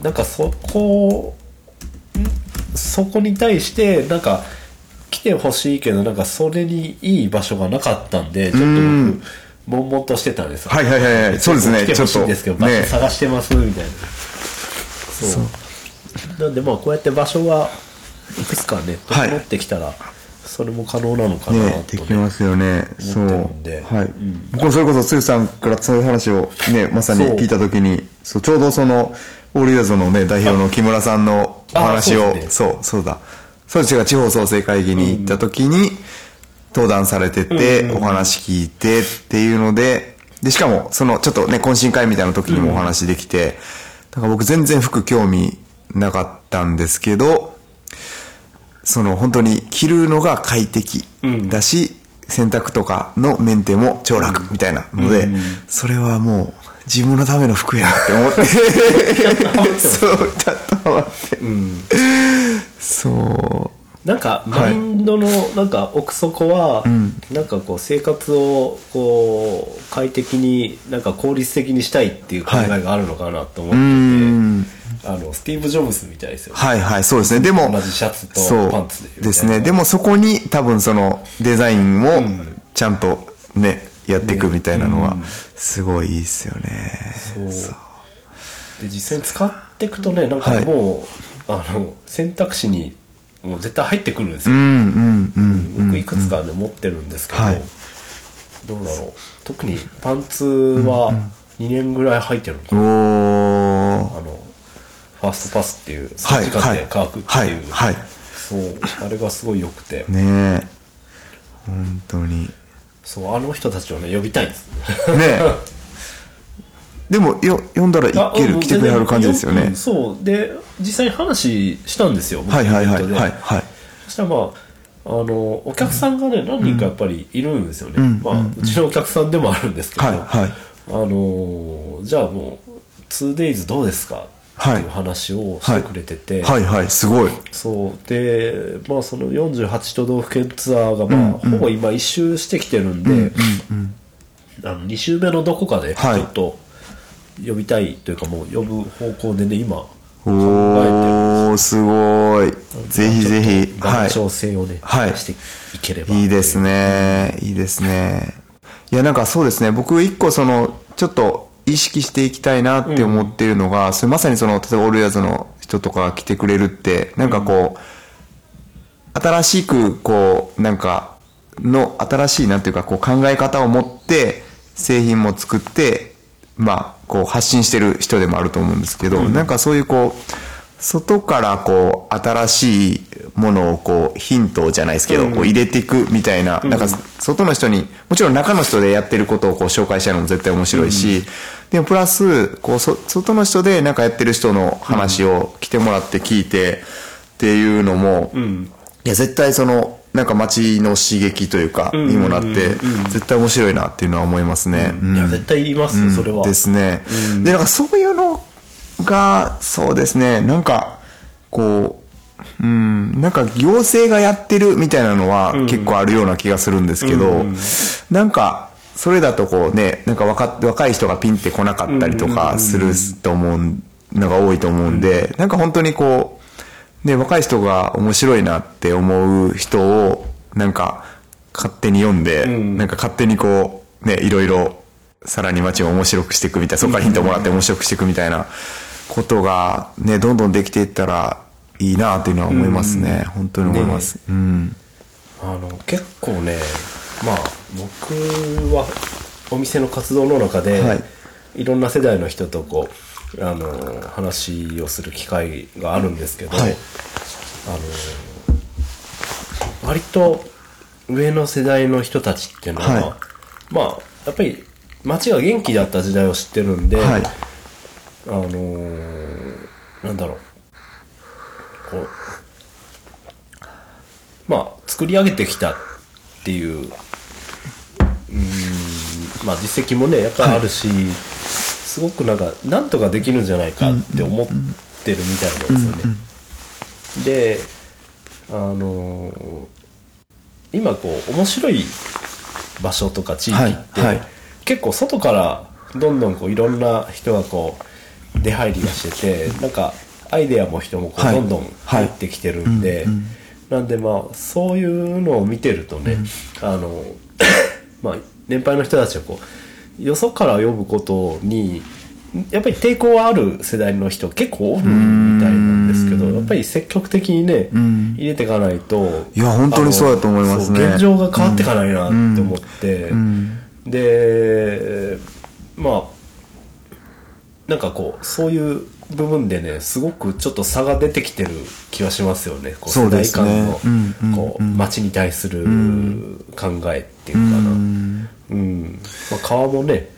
なんかそこん？そこに対してなんか来てほしいけどなんかそれにいい場所がなかったんでちょっとうん。僕悶々としてたんですよ。はいはいはいはい。そうですね。来てほしいんですけどちょっとね。場所探してますみたいな。そうなんでまあこうやって場所がいくつかねはい整ってきたらそれも可能なのかなねと、できますよね。そう。はい。うん僕もそれこそ、つゆさんからそういう話をね、まさに聞いたときに、そう、ちょうどその、オールイヤーズのね、代表の木村さんのお話を、あそうそう、そうだ。そうですが地方創生会議に行ったときに、登壇されてて、お話聞いてっていうので、で、しかも、その、ちょっとね、懇親会みたいな時にもお話できて、だから僕全然服興味なかったんですけど、その本当に着るのが快適だし、洗濯とかのメンテも超楽みたいなので、それはもう自分のための服やなって。思って、そう、ちゃんとハマって。そなんかマインドのなんか奥底は、なんかこう生活をこう快適になんか効率的にしたいっていう考えがあるのかなと思ってて、んあのスティーブ・ジョブズみたいですよう。ね、はいはい、そうですね。でも、同じシャツとパンツでですね。でもそこに多分そのデザインをちゃんとね、やっていくみたいなのは、すごいいいっすよね。そう。で実際に使っていくとねなんかもう、あの選択肢にもう絶対入ってくるんですよ、うんうんうん。僕いくつかね、持ってるんですけど、はい。どうだろう。特にパンツは2年ぐらい履いてるのかな、おー。あのファーストパスっていうはい3時間で乾くっていう、はいはい。そう。あれがすごい良くて、ねえ。本当に。ねそうあの人たちをね呼びたいんです。え。でも、よ、読んだらいける、うん来てくれはる感じですよね。うん。そう。で実際に話したんですよ僕はいはいはいはいはい。そしたらまああのお客さんがね何人かやっぱりいるんですよね、まあ、うちのお客さんでもあるんですけど、はいはい。あのじゃあもう 2days どうですか？っていう話をしてくれてて、はいはい、すごい。そうでまあその48都道府県ツアーがまあ、ほぼ今一周してきてるんで、あの2周目のどこかでちはいょっと呼びたいというかもう呼ぶ方向でね今考えてるおー、すごい。ぜひぜひ。場のはい。調整をね、はいしていければいいですね。いいですね。いや、なんかそうですね。僕一個その、ちょっと意識していきたいなって思っているのが、それまさにその、例えばオールイヤーズの人とかが来てくれるって、なんかこう、新しくこう、なんか、の新しいなんていうかこう考え方を持って製品も作ってまあこう発信してる人でもあると思うんですけど、なんかそういうこう外からこう新しいものをこうヒントじゃないですけど、こう入れていくみたいな、なんか外の人にもちろん中の人でやってることをこう紹介したのも絶対面白いし、でもプラスこうそ外の人でなんかやってる人の話を来てもらって聞いてっていうのも、いや絶対そのなんか街の刺激というかにもなって絶対面白いなっていうのは思いますね。うん。いや絶対言いますよ、それは。ですね。で、なんかそういうのが、そうですね、なんか、こう、うん、なんか行政がやってるみたいなのは結構あるような気がするんですけど、なんか、それだとこうね、なんか若若い人がピンって来なかったりとかすると思うのが多いと思うんで、なんか本当にこう、で、若い人が面白いなって思う人を、なんか、勝手に読んで、ん。なんか勝手にこう、ね、いろいろ、さらに街を面白くしていくみたいな、そこからヒントもらって面白くしていくみたいなことが、ね、どんどんできていったらいいなっていうのは思いますね。本当に思います。うん。あの結構ねまあ僕はお店の活動の中で、はいい、ろんな世代の人とこうあの話をする機会があるんですけど、はいあの割と上の世代の人たちっていうのは、はいまあやっぱり街が元気だった時代を知ってるんで、はい。あのーなんだろう。こうまあ作り上げてきたっていううーんまあ実績もねやっぱりあるし、すごくなんかなんとかできるんじゃないかって思ってるみたいなんですよね。であのー今こう面白い場所とか地域って、はいはい。結構外からどんどんこういろんな人がこう出入りがしててなんかアイデアも人もこうはい。どんどん入ってきてるんで、うんうんなんでまあそういうのを見てるとね、あの まあ年配の人たちはこうよそから呼ぶことにやっぱり抵抗はある世代の人結構おるみたいなんですけどやっぱり積極的にね、ん。入れていかないといや本当にそうだと思いますね。現状が変わっていかないなって思って、でまあなんかこうそういう部分でねすごくちょっと差が出てきてる気はしますよね。こう世代間のうんうんこう街に対する考えっていうかな、うん。まあ、川もね、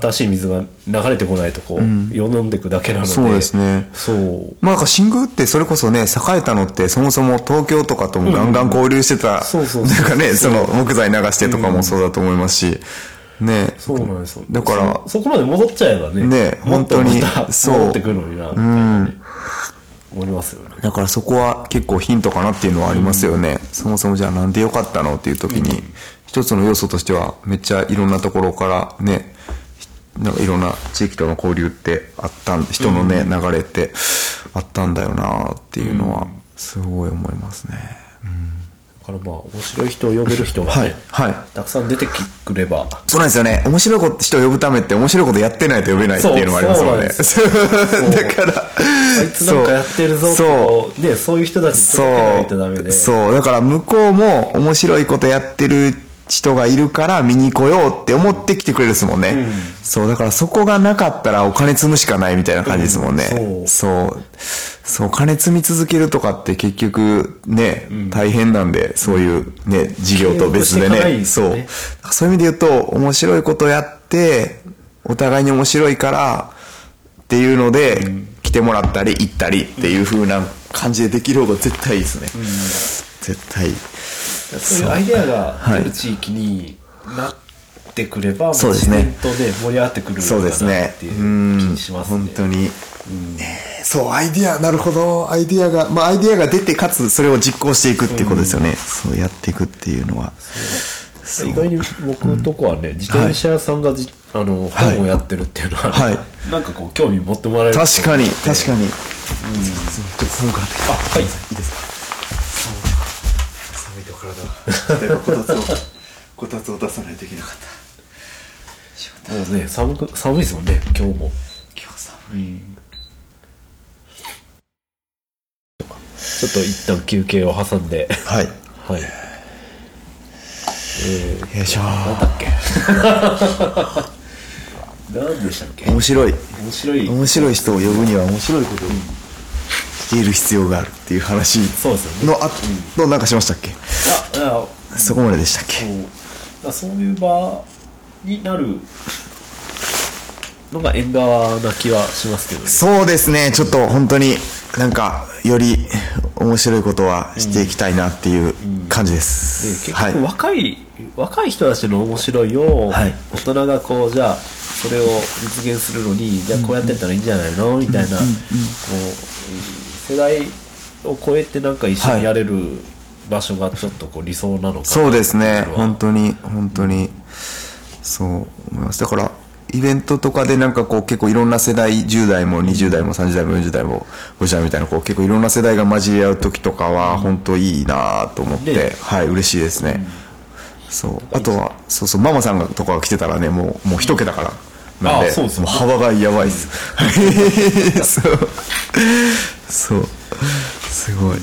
新しい水が流れてこないとこう、よどんでいくだけなので。そうですね。そう。まあなんか新宮ってそれこそね、栄えたのってそもそも東京とかともガンガン交流してた、そうそうそうなんかね、その木材流してとかもそうだと思いますし、ね。そうなんですよ。だからそそこまで戻っちゃえばねね本当にそう戻ってくるのになみたいなね思いますよね。だからそこは結構ヒントかなっていうのはありますよね。そもそもじゃあなんでよかったのっていう時に、一つの要素としてはめっちゃいろんなところからね、なんかいろんな地域との交流ってあったん、人のね、流れってあったんだよなっていうのはすごい思いますね。だからまあ面白い人を呼べる人がね、はいはいたくさん出てくればそうなんですよね。面白いこと人を呼ぶためって面白いことやってないと呼べないっていうのもありますもんね。だから、あいつなんかやってるぞそうこうねそういう人たちにそ届けないとダメでう。そう。だから向こうも面白いことやってる人がいるから見に来ようって思ってきてくれるですもんね。そう。だからそこがなかったらお金積むしかないみたいな感じですもんね。うんそう。そう、お金積み続けるとかって結局ね、大変なんで、そういうね、事業と別で継続していかないね。そう。そういう意味で言うと、面白いことやって、お互いに面白いからっていうので、来てもらったり行ったりっていう風な感じでできる方が絶対いいですね。絶対。そう。いうアイデアが出る地域になってくれば、そうですとね盛り上がってくるそうですなね。って。いうう気んにしますね。本当に。ねそう、アイディア、なるほど。アイディアが、まあアイディアが出て、かつそれを実行していくっていうことですよね。そうやっていくっていうのは。意外に僕のとこはね、自転車屋さんがじ、あのはい本をやってるっていうのは、はい。なんかこう興味持ってもらえる確かに、確かに。にちょっと寒くなってきた。あはい。いいですか？体が。こたつを、こたつを出さないといけなかった。もうね寒く寒いですもんね今日も今日寒い。ちょっと一旦休憩を挟んではい。はいえよいしょー、なんだっけ？何でしたっけ？面白い。面白い面白い人を呼ぶには面白いことをしている必要があるっていう話そうですよね。のあとなんかしましたっけ？ああそこまででしたっけ？そうだそういう場になるのが縁側な気はしますけどね。そうですね。ちょっと本当になんかより面白いことはしていきたいなっていう感じでです結はい。局若い、若い人たちの面白いを、はい。大人がこうじゃあそれを実現するのにじゃあこうやってったらいいんじゃないの？みたいな、こう世代を超えてなんか一緒にやれる場所がちょっとこう理想なのかなそうですね。本当に本当に。そう思います。だからイベントとかでなんかこう結構いろんな世代10代も20代も30代も40代も50代みたいなこう結構いろんな世代が混じり合う時とかは本当いいなと思って、ね。はい嬉しいですね、そう。あとはそうそうママさんがとかが来てたらねもうもう一桁からなんであそうですもう幅がやばいです、そう。そう。すごい。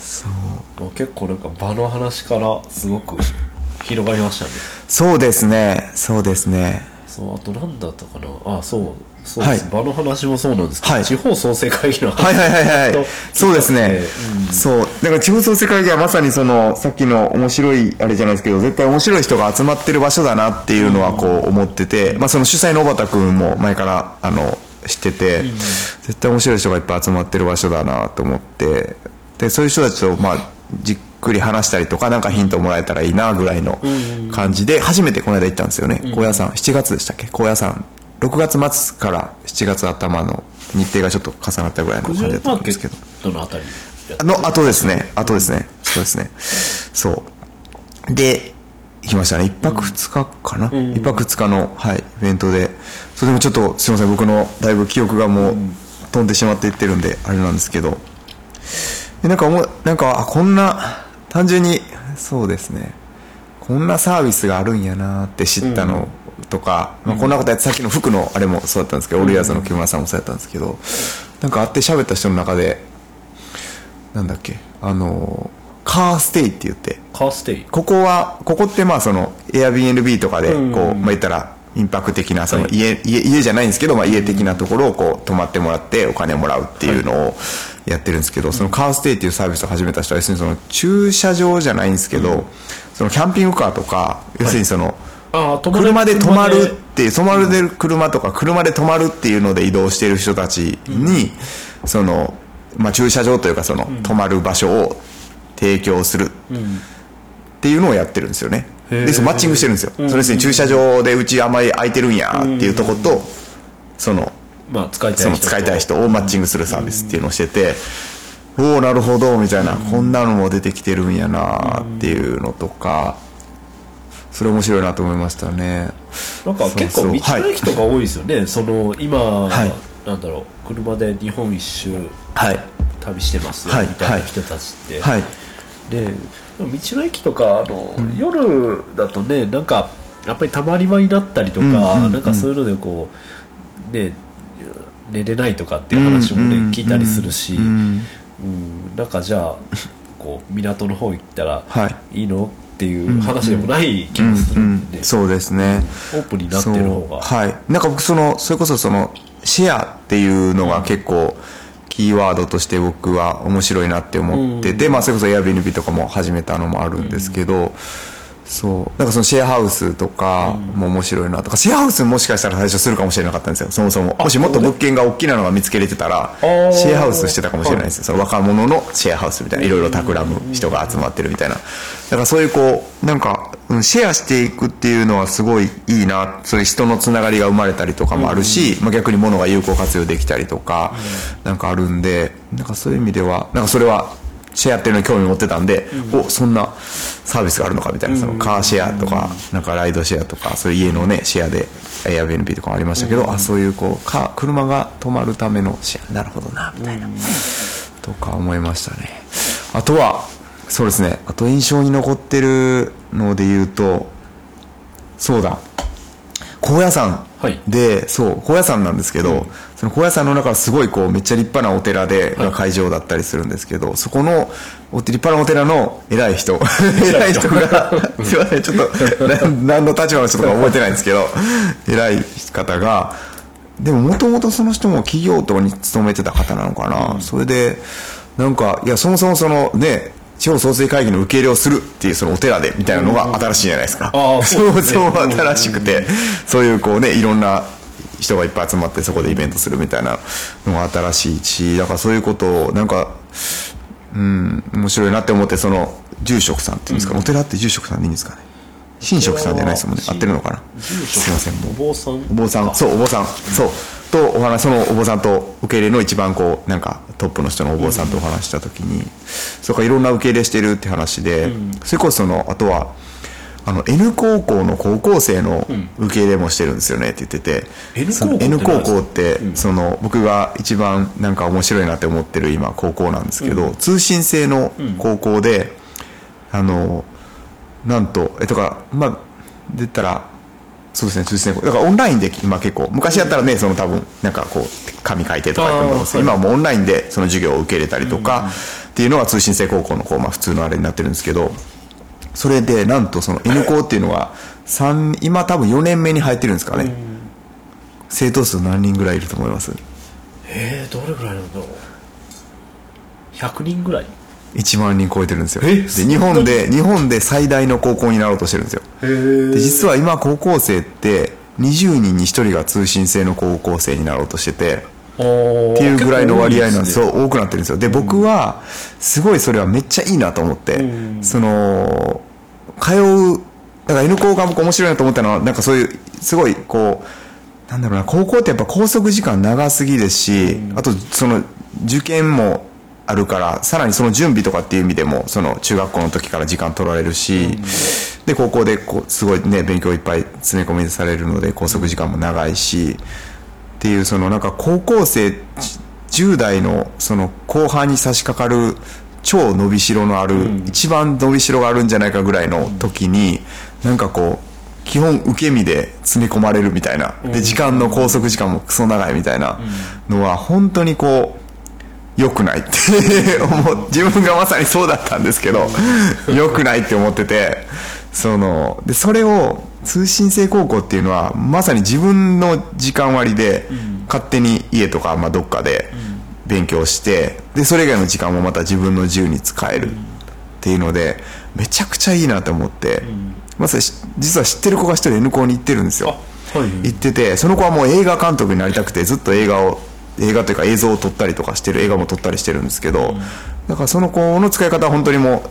そう。結構なんか場の話からすごく広がりましたね。そうですね。そうですね。そうあと何だったかな。あそうそうです、はい場の話もそうなんですけど、はい地方創生会議の話はいはいはいはいと。そうですねうん。そう。だから地方創生会議はまさにその、さっきの面白いあれじゃないですけど、絶対面白い人が集まってる場所だなっていうのはこう思ってて、まあその主催の小畑君も前から、あの、知ってて、絶対面白い人がいっぱい集まってる場所だなと思って、で、そういう人たちと、まあ、じっくり話したりとか、なんかヒントもらえたらいいなぐらいの感じで、初めてこの間行ったんですよね。高野山、7月でしたっけ？高野山。6月末から7月頭の日程がちょっと重なったぐらいの感じだ九ったんですけど。トのあたりの後ですね。後ですね。そうですね。そう。で、行きましたね。一泊二日かな？一、泊二日の、はい、イベントで。それでもちょっと、すいません。僕のだいぶ記憶がもう飛んでしまっていってるんで、あれなんですけど。でなんか思う、なんか、あ、こんな、単純に、そうですね。こんなサービスがあるんやなって知ったのとか、まあ、こんなことやってさっきの服のあれもそうだったんですけど、オルヤーズの木村さんもそうやったんですけど、なんか会って喋った人の中で、なんだっけ、あの、カーステイって言って、カーステイ。ここは、ここってまあその、Airbnb とかで、こう、うん。まあ言ったら、インパクト的な、そのはい。家、家、家じゃないんですけど、まあ家的なところをこう、泊まってもらってお金もらうっていうのをやってるんですけど、そのカーステイっていうサービスを始めた人は、要するにその、駐車場じゃないんですけど、そのキャンピングカーとか、要するにその、ああ車で泊まるっていう、泊まるで車とか、車で泊まるっていうので移動している人たちに、その、まあ駐車場というかその、泊まる場所を提供する。っていうのをやってるんですよね。で、そのマッチングしてるんですよ。その要するに駐車場でうちあんまり空いてるんやっていうとこと、その、まあ使いたいその使いたい人をマッチングするサービスっていうのをしてて、おおなるほどみたいな、こんなのも出てきてるんやなっていうのとか、それ面白いなと思いましたね。なんか結構道の駅とか多いですよね、その今、はい。なんだろう車で日本一周はい。旅してますみたいな人たちって、はい。で道の駅とかあの、夜だとねなんかやっぱりたまり場になったりとか、うんうんうんなんかそういうのでこうね寝れないとかっていう話もね、うんうん聞いたりするし、ううんん。なんかじゃあこう港の方行ったらはい。いいのっていう話でもない気もするんで、そうですね。オープンになってる方がはい。なんか僕その、それこそその、シェアっていうのが結構、キーワードとして僕は面白いなって思ってて、まあそれこそ Airbnb とかも始めたのもあるんですけど、そう。なんかそのシェアハウスとかも面白いなとか、シェアハウスもしかしたら最初するかもしれなかったんですよ、そもそも。もしもっと物件が大きなのが見つけれてたら、ーシェアハウスしてたかもしれないですよ。その若者のシェアハウスみたいな、いろいろ企む人が集まってるみたいな。だからそういうこう、なんか、うんシェアしていくっていうのはすごいいいな。そういう人のつながりが生まれたりとかもあるし、まあ逆に物が有効活用できたりとか、なんかあるんで、なんかそういう意味では、なんかそれは、シェアっていうのに興味持ってたんで、お、そんなサービスがあるのかみたいな、そのカーシェアとか、なんかライドシェアとか、そういう家のね、シェアで、Airbnb とかもありましたけど、あ、そういうこう、か車が止まるためのシェア、なるほどな、みたいな、とか思いましたね。あとは、そうですね、あと印象に残ってるので言うと、そうだ、高野山。はい。で、そう、高野山なんですけど、その高野山の中はすごいこう、めっちゃ立派なお寺で、はい。が会場だったりするんですけど、そこの、お立派なお寺の偉い人、偉い人。が、すいません、ちょっと、な何の立場の人とか覚えてないんですけど、偉い方が、でももともとその人も企業とかに勤めてた方なのかな、それで、なんか、いや、そもそもそのね、地方創生会議の受け入れをするっていうそのお寺でみたいなのが新しいじゃないですか。ああそそうねう そう新しくて、そういうこうね、いろんな人がいっぱい集まってそこでイベントするみたいなのが新しいし、だからそういうことをなんか、うん、面白いなって思って、その、住職さんっていうんですか、お寺って住職さんでいいんですかね？神職さんじゃないですもんね。合ってるのかな？すいません、もうお坊さん。お坊さん、そう、お坊さん、そう。と、お話、そのお坊さんと受け入れの一番こう、なんかトップの人のお坊さんとお話ししたときに、そうか、いろんな受け入れしてるって話で、それこそその、あとは、あの N 高校の高校生の受け入れもしてるんですよねって言ってて、N その高校って N 高何ですか？校って、その僕が一番なんか面白いなって思ってる今高校なんですけど、通信制の高校で、あのなんとえとかまあ出たらそうですね通信制だからオンラインで今結構昔やったらねその多分なんかこう紙書いてとかやんですけど今はもうオンラインでその授業を受け入れたりとかっていうのが通信制高校のこう、まあ、普通のあれになってるんですけどそれでなんとその N 校っていうのは三今多分4年目に入ってるんですかね。生徒数何人ぐらいいると思います？えー、どれぐらいなんだろう。100人ぐらい？1万人超えてるんですよ。えで日本で日本で最大の高校になろうとしてるんですよ。で実は今高校生って20人に1人が通信制の高校生になろうとしててっていうぐらいの割合なんです。よよ多くなってるんですよ。で僕はすごいそれはめっちゃいいなと思って、その通うだから N 高が僕面白いなと思ったのはなんかそういうすごいこうなんだろうな高校ってやっぱ拘束時間長すぎですし、あとその受験もあるからさらにその準備とかっていう意味でもその中学校の時から時間取られるし、で高校でこうすごいね勉強いっぱい詰め込みされるので拘束時間も長いしっていうそのなんか高校生10代のその後半に差し掛かる超伸びしろのある、一番伸びしろがあるんじゃないかぐらいの時に、なんかこう基本受け身で詰め込まれるみたいな。で時間の拘束時間もクソ長いみたいなのは本当にこう良くないって思う。自分がまさにそうだったんですけど良くないって思っててそのでそれを通信制高校っていうのはまさに自分の時間割で勝手に家とかまあどっかで勉強してでそれ以外の時間もまた自分の自由に使えるっていうのでめちゃくちゃいいなと思って、まさにし実は知ってる子が一人 N 校に行ってるんですよ、あはい。行っててその子はもう映画監督になりたくてずっと映画を映画というか映像を撮ったりとかしてる映画も撮ったりしてるんですけど、だからその子の使い方は本当にも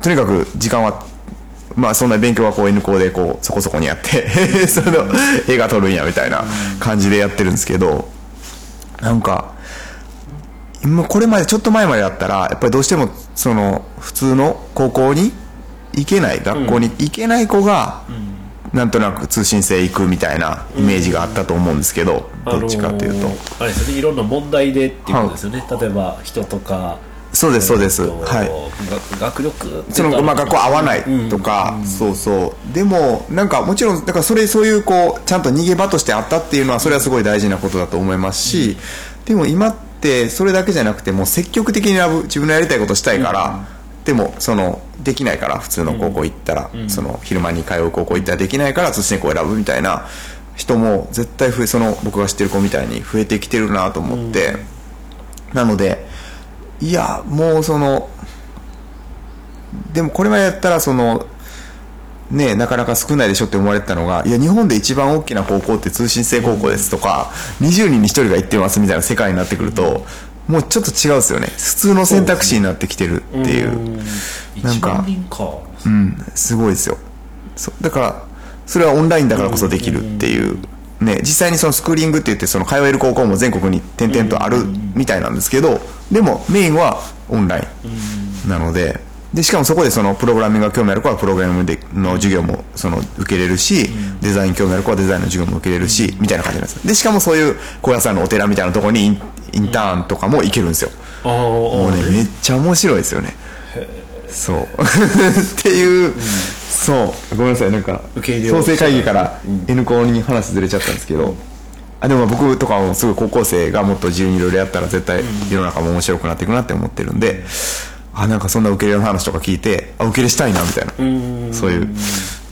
うとにかく時間はまあそんな勉強はこう N 校でこうそこそこにやって その映画撮るんやみたいな感じでやってるんですけどなんか今これまでちょっと前までだったらやっぱりどうしてもその普通の高校に行けない学校に行けない子が、なんとなく通信制行くみたいなイメージがあったと思うんですけど、どっちかというと、あのーあれですよねいろんな問題でっていうことですよね、例えば人とかそうですそうです。はい。が学力そのまあ学校合わないとか、そうそう。でもなんかもちろんだからそれそういうこうちゃんと逃げ場としてあったっていうのはそれはすごい大事なことだと思いますし、でも今ってそれだけじゃなくてもう積極的に自分のやりたいことしたいから、でもそのできないから普通の高校行ったら、その昼間に通う高校行ったらできないから通信校選ぶみたいな人も絶対増えその僕が知ってる子みたいに増えてきてるなと思って、なのでいやもうそのでもこれまでやったらそのねなかなか少ないでしょって思われてたのがいや日本で一番大きな高校って通信制高校ですとか20人に1人が行ってますみたいな世界になってくるともうちょっと違うですよね。普通の選択肢になってきてるっていう。なん1かうん。すごいですよ。そう。だからそれはオンラインだからこそできるっていう。ね実際にそのスクーリングって言ってその通える高校も全国に点々とあるみたいなんですけどでもメインはオンラインなのででしかもそこでそのプログラミングが興味ある子はプログラミングでの授業もその受けれるし、デザイン興味ある子はデザインの授業も受けれるし、みたいな感じなんですでしかもそういう高野山のお寺みたいなところにインターンとかも行けるんですよ。ああもうねめっちゃ面白いですよね。そう。っていう、そう。ごめんなさい。なんか受け入れを創生会議から N 校に話ずれちゃったんですけど、あでも僕とかもすごい高校生がもっと自由にいろいろやったら絶対世の中も面白くなっていくなって思ってるんで、あなんかそんな受け入れの話とか聞いてあ受け入れしたいなみたいな。そういう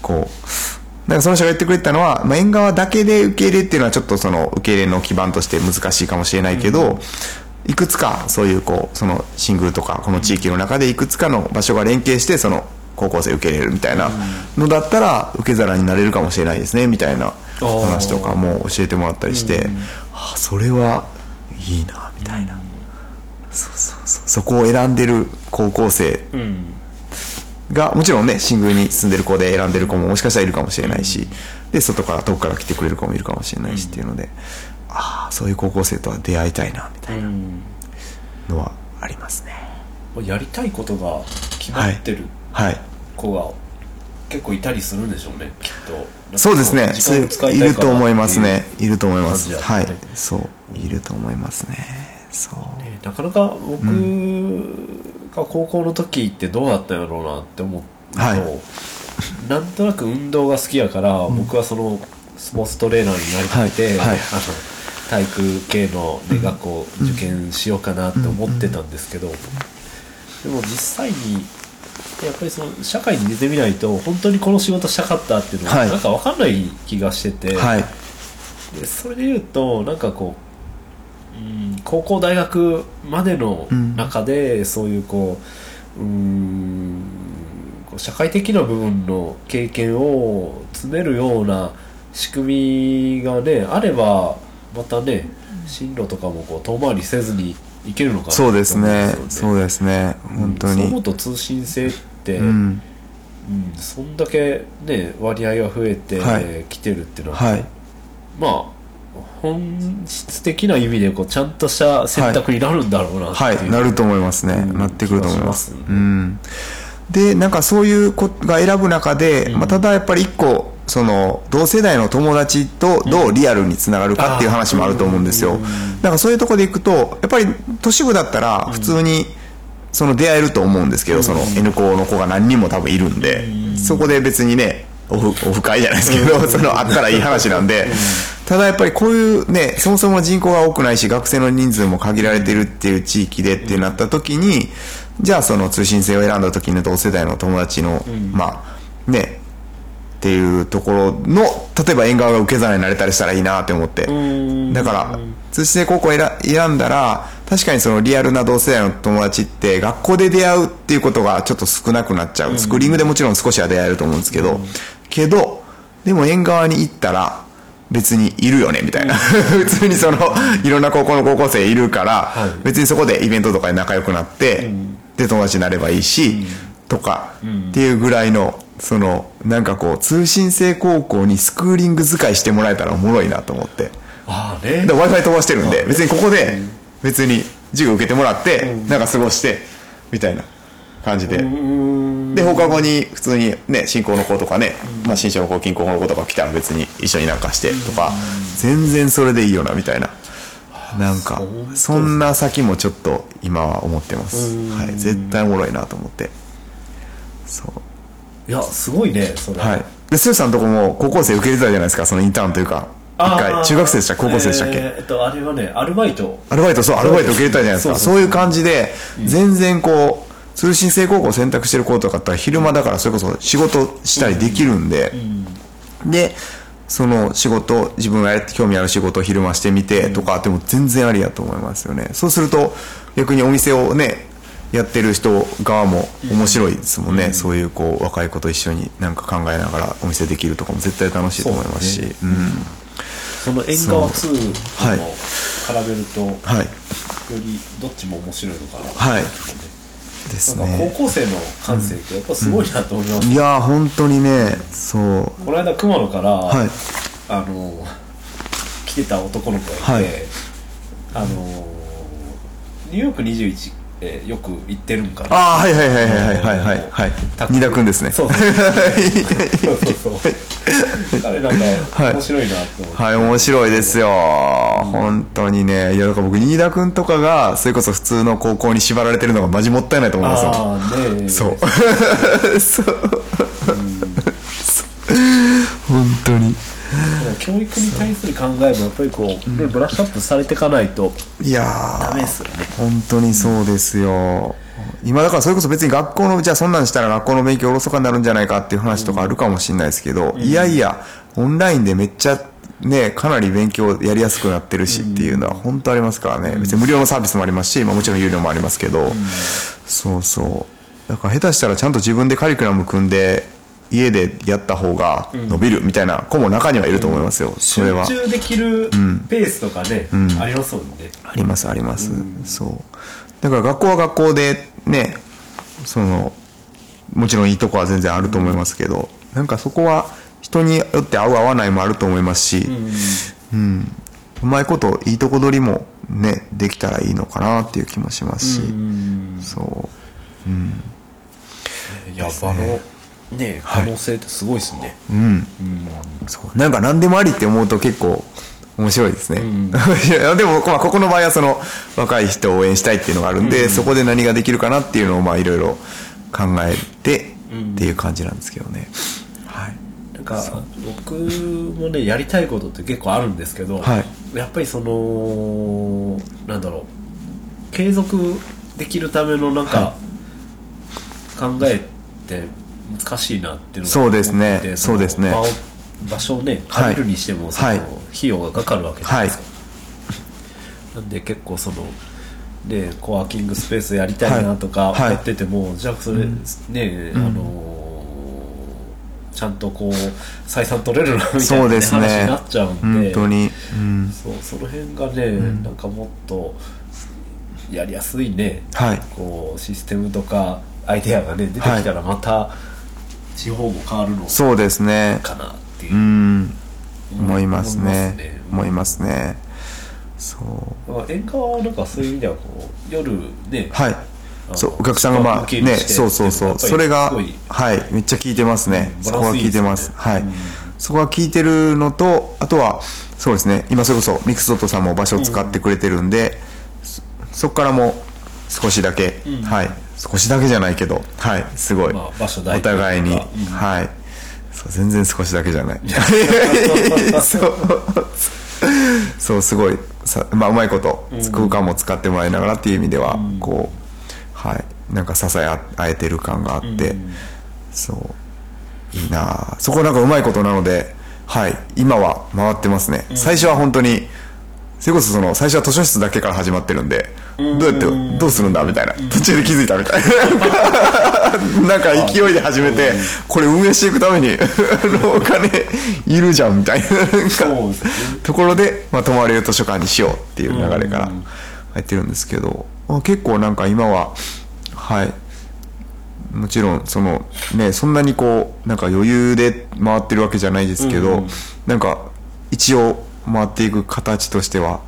こう。だからその人が言ってくれてたのは、まあ、縁側だけで受け入れっていうのはちょっとその受け入れの基盤として難しいかもしれないけど、いくつかそういうこうそのシングルとかこの地域の中でいくつかの場所が連携してその高校生受け入れるみたいなのだったら受け皿になれるかもしれないですねみたいな話とかも教えてもらったりして、あそれはいいなみたいな、そうそうそうそこを選んでる高校生。がもちろんねシングルに住んでる子で選んでる子ももしかしたらいるかもしれないし、で外から遠くから来てくれる子もいるかもしれないしっていうので、ああそういう高校生とは出会いたいなみたいなのはありますね、やりたいことが決まってるはい。子が結構いたりするんでしょうねきっと。そうですね。いると思いますね。いると思いますはい。ねそういると思いますねそう。いうなかなか僕が高校の時ってどうだったんやろうなって思うと、はい。なんとなく運動が好きやから、僕はそのスポーツトレーナーになりたくて、はい。はい。あの体育系の、ね学校受験しようかなって思ってたんですけど、でも実際にやっぱりその社会に出てみないと本当にこの仕事したかったっていうのははい。なんか分かんない気がしてて、はい。でそれで言うとなんかこう、うん、高校大学までの中で、そういうこうう社会的な部分の経験を詰めるような仕組みがねあればまたね進路とかもこう遠回りせずにいけるのかなそうですね。そうですね。本当そう思にうと通信制って、うん。うんそんだけね割合が増えてはい。きてるっていうのは、はい。まあ本質的な意味でこうちゃんとした選択になるんだろうなっていう、はいなると思いますね、うん。なってくると思います。気がしますうん。でなんかそういう子が選ぶ中で、まあ、ただやっぱり一個その同世代の友達とどうリアルにつながるかっていう話もあると思うんですよ、だからそういうところでいくとやっぱり都市部だったら普通にその出会えると思うんですけど、その N 校の子が何人も多分いるんで、そこで別にねオフオフ会じゃないですけど、そのあったらいい話なんで、ただやっぱりこういうねそもそも人口が多くないし学生の人数も限られてるっていう地域でってなった時にじゃあその通信制を選んだ時に同世代の友達の、まあねっていうところの例えば縁側が受け皿になれたりしたらいいなって思って。だから通信制高校を選選んだら確かにそのリアルな同世代の友達って学校で出会うっていうことがちょっと少なくなっちゃう。スクーリングでもちろん少しは出会えると思うんですけどけどでも縁側に行ったら別にいるよねみたいな。普通にそのいろんな高校の高校生いるから別にそこでイベントとかで仲良くなってで友達になればいいしとかっていうぐらいのそのなんかこう通信制高校にスクーリング使いしてもらえたらおもろいなと思って。ああね。w i f i 飛ばしてるんで別にここで別に授業受けてもらってなんか過ごしてみたいな感じで。で放課後に普通にね進行の子とかね、まあ、新書の子近郊の子とか来たら別に一緒になんかしてとか全然それでいいよなみたいな。なんかそんな先もちょっと今は思ってます、はい、絶対おもろいなと思って。そう。いやすごいねそれ。はい。で剛さんのとこも高校生受け入れてたじゃないですかそのインターンというか。一回。中学生でした高校生でしたっけ、えーっとあれはねアルバイト。アルバイトそうアルバイト受け入れたじゃないですか。そういう感じで全然こう通信制高校を選択してる子とかだったら昼間だからそれこそ仕事したりできるんで、でその仕事自分がやって興味ある仕事を昼間してみてとかでも全然ありやと思いますよね。そうすると逆にお店をねやってる人側も面白いですもんね、そういうこう若い子と一緒になんか考えながらお店できるとかも絶対楽しいと思いますし。そううん。その縁側2とはい。も比べると、はい。よりどっちも面白いのかなはいですね。高校生の感性ってやっぱすごいなと思います、いやー本当にねそう。この間熊野から、はい。あの来てた男の子がいて、はい。あのニューヨーク21、えー、よく行ってるんかな。ああはいはいはいはいはいはいはい。二田君ですね。そうそうそう。あれなんか面白いなと思って。はい、はい、面白いですよ、うん、本当にねいやだから僕新田君とかがそれこそ普通の高校に縛られてるのがマジもったいないと思いますよ。ああね そう。そう、う、本当に。教育に対する考えもやっぱりこう、ね、ブラッシュアップされていかないといやーダメですよね。本当にそうですよ。今だからそれこそ別に学校のじゃあそんなんしたら学校の勉強おろそかになるんじゃないかっていう話とかあるかもしれないですけど、いやいやオンラインでめっちゃねかなり勉強やりやすくなってるしっていうのは本当ありますからね、別に無料のサービスもありますし、まあ、もちろん有料もありますけど、そうそう。だから下手したらちゃんと自分でカリキュラム組んで家でやった方が伸びるみたいな子も中にはいると思いますよ、それは。集中できるペースとかね、ありますもんね。ありますあります、そう。だから学校は学校でねそのもちろんいいとこは全然あると思いますけど、なんかそこは人によって合う合わないもあると思いますし、うんうまいこといいとこ取りもねできたらいいのかなっていう気もしますし、そう。いや、あのね可能性ってすごいですね、うん、そうなんか何でもありって思うと結構面白いですね、いやでも、まあ、ここの場合はその若い人を応援したいっていうのがあるんで、そこで何ができるかなっていうのをまあいろいろ考えてっていう感じなんですけどね、はい。なんか僕もねやりたいことって結構あるんですけど、はい。やっぱりそのなんだろう継続できるためのなんか、考えって難しいなっていうのがそうですね。そうですね。の場所をねはい借りるにしても、そのはい費用がかかるわけじゃないですか、なんで結構そのねコワーキングスペースやりたいなとかはい。はい。思ってても、じゃあそれ、ね、あのーちゃんとこう採算取れるなみたいな、ね、そうですね。話になっちゃうんで本当に、うん、そうその辺がね、なんかもっとやりやすいね、はい。こうシステムとかアイデアがね出てきたらまた地方も変わるのそうですね。かなっていう。う、ん。思いますね。思いますね。そう。まあ演歌はなんかそういう意味ではこう夜ね、はい。そうお客さんがまあねそうそうそう。それがはい。めっちゃ効いてますね。うんそこは効いてます。はい。そこは効いてるのとあとはそうですね。今それこそミックスドットさんも場所を使ってくれてるんでそそこからも少しだけ。はい少しだけじゃないけど。はいすごい。まあ場所代お互いに。うん。はい。そう全然少しだけじゃない。そう。そうすごい。さ、まあ、うまいこと空間も使ってもらいながらっていう意味では、こうはい。なんか支え合えてる感があって、そう。いいなあそこなんかうまいことなのではい。今は回ってますね、最初は本当にそれこそその最初は図書室だけから始まってるんで、どうやってどうするんだ？みたいな。途中で気づいたみたいな。なんか勢いで始めてこれ運営していくためにお金いるじゃんみたいな。ところで、まあ、泊まれる図書館にしようっていう流れから入ってるんですけど、まあ結構なんか今ははい。もちろんそのねそんなにこうなんか余裕で回ってるわけじゃないですけど、なんか一応回っていく形としては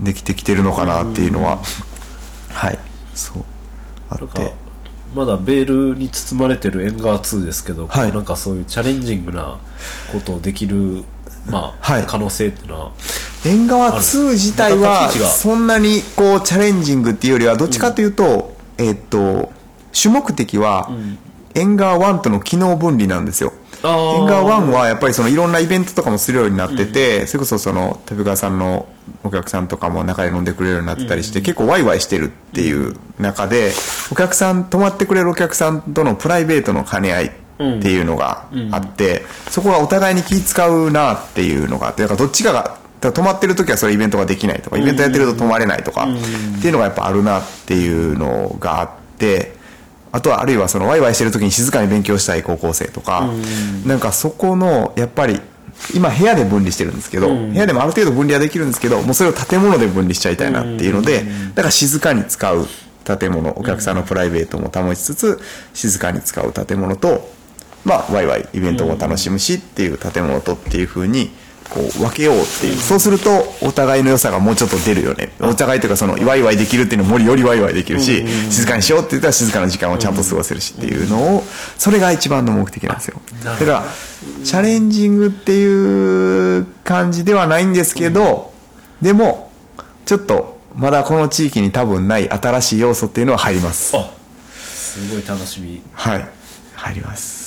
できてきてるのかなっていうのは、はい。そう。あって。まだベールに包まれてるエンガー2ですけど、はい。なんかそういうチャレンジングなことをできる、まあはい。可能性っていうのは。縁側2自体はそんなにこうチャレンジングっていうよりはどっちかというと、えーっと主目的は縁側1との機能分離なんですよあー。縁側1はやっぱりそのいろんなイベントとかもするようになってて、それこそその手川さんのお客さんとかも中で飲んでくれるようになってたりして、結構ワイワイしてるっていう中でお客さん泊まってくれるお客さんとのプライベートの兼ね合いっていうのがあって、そこはお互いに気使うなっていうのがあってだからどっちかが泊まってる時はそれイベントができないとかイベントやってると泊まれないとかっていうのがやっぱあるなっていうのがあってあとはあるいはそのワイワイしてる時に静かに勉強したい高校生とかなんかそこのやっぱり今部屋で分離してるんですけど部屋でもある程度分離はできるんですけどもうそれを建物で分離しちゃいたいなっていうのでだから静かに使う建物お客さんのプライベートも保ちつつ静かに使う建物とまあワイワイイベントも楽しむしっていう建物とっていうふうにこう分けようっていう。そうするとお互いの良さがもうちょっと出るよね。お互いというかそのワイワイできるっていうのもよりワイワイできるし静かにしようって言ったら静かな時間をちゃんと過ごせるしっていうのをそれが一番の目的なんですよ。だからチャレンジングっていう感じではないんですけどでもちょっとまだこの地域に多分ない新しい要素っていうのは入ります。あすごい楽しみ。はい。入ります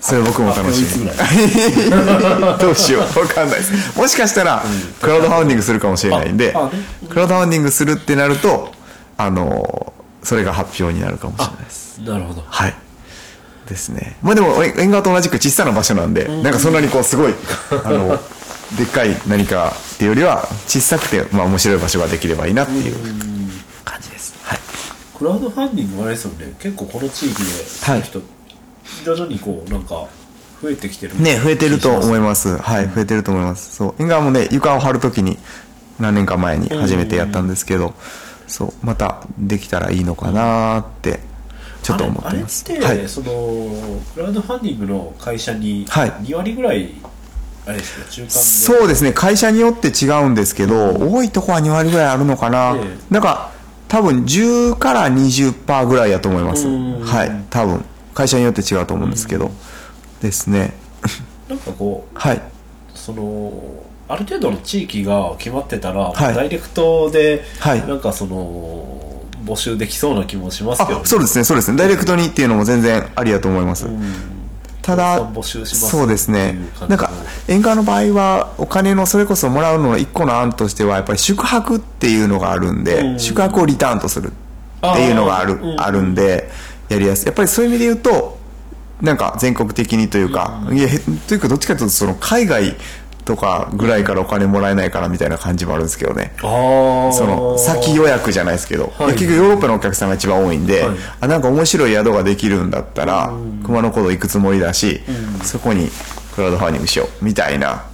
それ僕も楽しみ。どうしよう。分かんないです。もしかしたらクラウドファンディングするかもしれないんでクラウドファンディングするってなるとあのそれが発表になるかもしれないです。なるほど。はい。ですね。まあでもえ縁側と同じく小さな場所なんで、なんかそんなにこうすごいあのでっかい何かっていうよりは小さくて、まあ、面白い場所ができればいいなっていう感じです。はい。クラウドファンディングはあれですよね。結構この地域でそうい徐々にこうなんか増えてきてるね増えてると思いまます。はい増えてると思います。そう。縁側もね床を張るときに何年か前に初めてやったんですけど、そう。またできたらいいのかなーってちょっと思ってます。あれあれって、はい。そのクラウドファンディングの会社にはい。2割ぐらい、あれですか？中間で。そうですね。会社によって違うんですけど、多いとこは2割ぐらいあるのかな、ええ。なんか多分10から20%ぐらいやと思います、うん。はい。多分会社によって違うと思うんですけど、ですね。なんかこうはい。そのある程度の地域が決まってたら、はい。ダイレクトで、はい。なんかその募集できそうな気もしますけど、あそうですねそうですね。ダイレクトにっていうのも全然ありだと思います、ただたくさん募集しますそうですね。なんか演歌の場合はお金のそれこそもらうのの一個の案としてはやっぱり宿泊っていうのがあるんで、うん。宿泊をリターンとするっていうのがあるあるんでやりやすい。やっぱりそういう意味で言うとなんか全国的にというか、いやへというかどっちかというとその海外とかぐらいからお金もらえないからみたいな感じもあるんですけどね。その先予約じゃないですけど、はい。結局ヨーロッパのお客さんが一番多いんで、はい。あなんか面白い宿ができるんだったら、熊野古道行くつもりだし、そこにクラウドファンディングしようみたいな。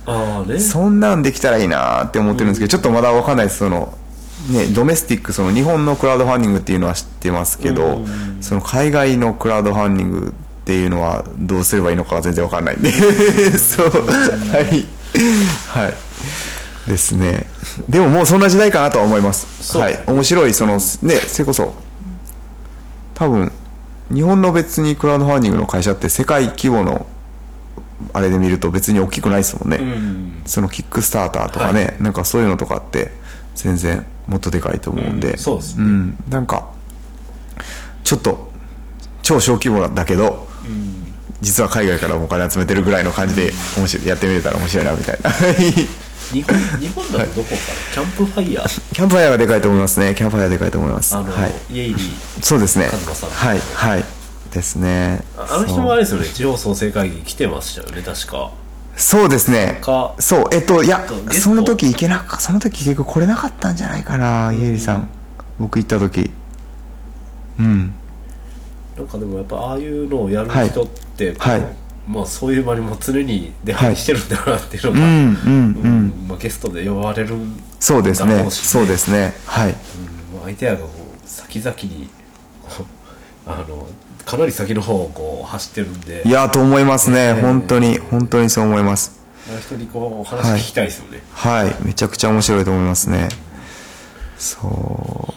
ね。そんなんできたらいいなって思ってるんですけど、ちょっとまだ分かんないです。そのね、ドメスティックその日本のクラウドファンディングっていうのは知ってますけど、その海外のクラウドファンディングっていうのはどうすればいいのかが全然分かんないんで。そう。はい。はい。ですね。でももうそんな時代かなとは思います。はい。面白いそのねそれこそ多分日本の別にクラウドファンディングの会社って世界規模のあれで見ると別に大きくないですもんね、うん。そのキックスターターとかね、なんかそういうのとかって全然もっとでかいと思うんで、うんそうですね。ん。なんかちょっと超小規模だけど、実は海外からもお金集めてるぐらいの感じで面白いやってみれたら面白いなみたいな。日本日本だとどこかな、キャンプファイヤー？キャンプファイヤーがでかいと思いますね。キャンプファイヤーでかいと思います。あの、はい。イエイリそうですね。はいはい。ですね。ああの人もあれですよね。地方創生会議来てましたよね確かそうですね。か。そうえっといやその時行けなかその時結局来れなかったんじゃないかなイエリさん。僕行った時。うん。なんかでもやっぱああいうのをやる人って、はい。まあそういう場にも常に出入りしてるんだなっていうのが、うんうんうん。うんまあ、ゲストで呼ばれるんそうですね。そうですね。はい。うんまあ相手らがこう先々に あのかなり先の方をこう走ってるんで。いやと思いますね、ええ本当に。本当にそう思います。人にこうお話聞きたいですよね、はい。めちゃくちゃ面白いと思いますね。そう。本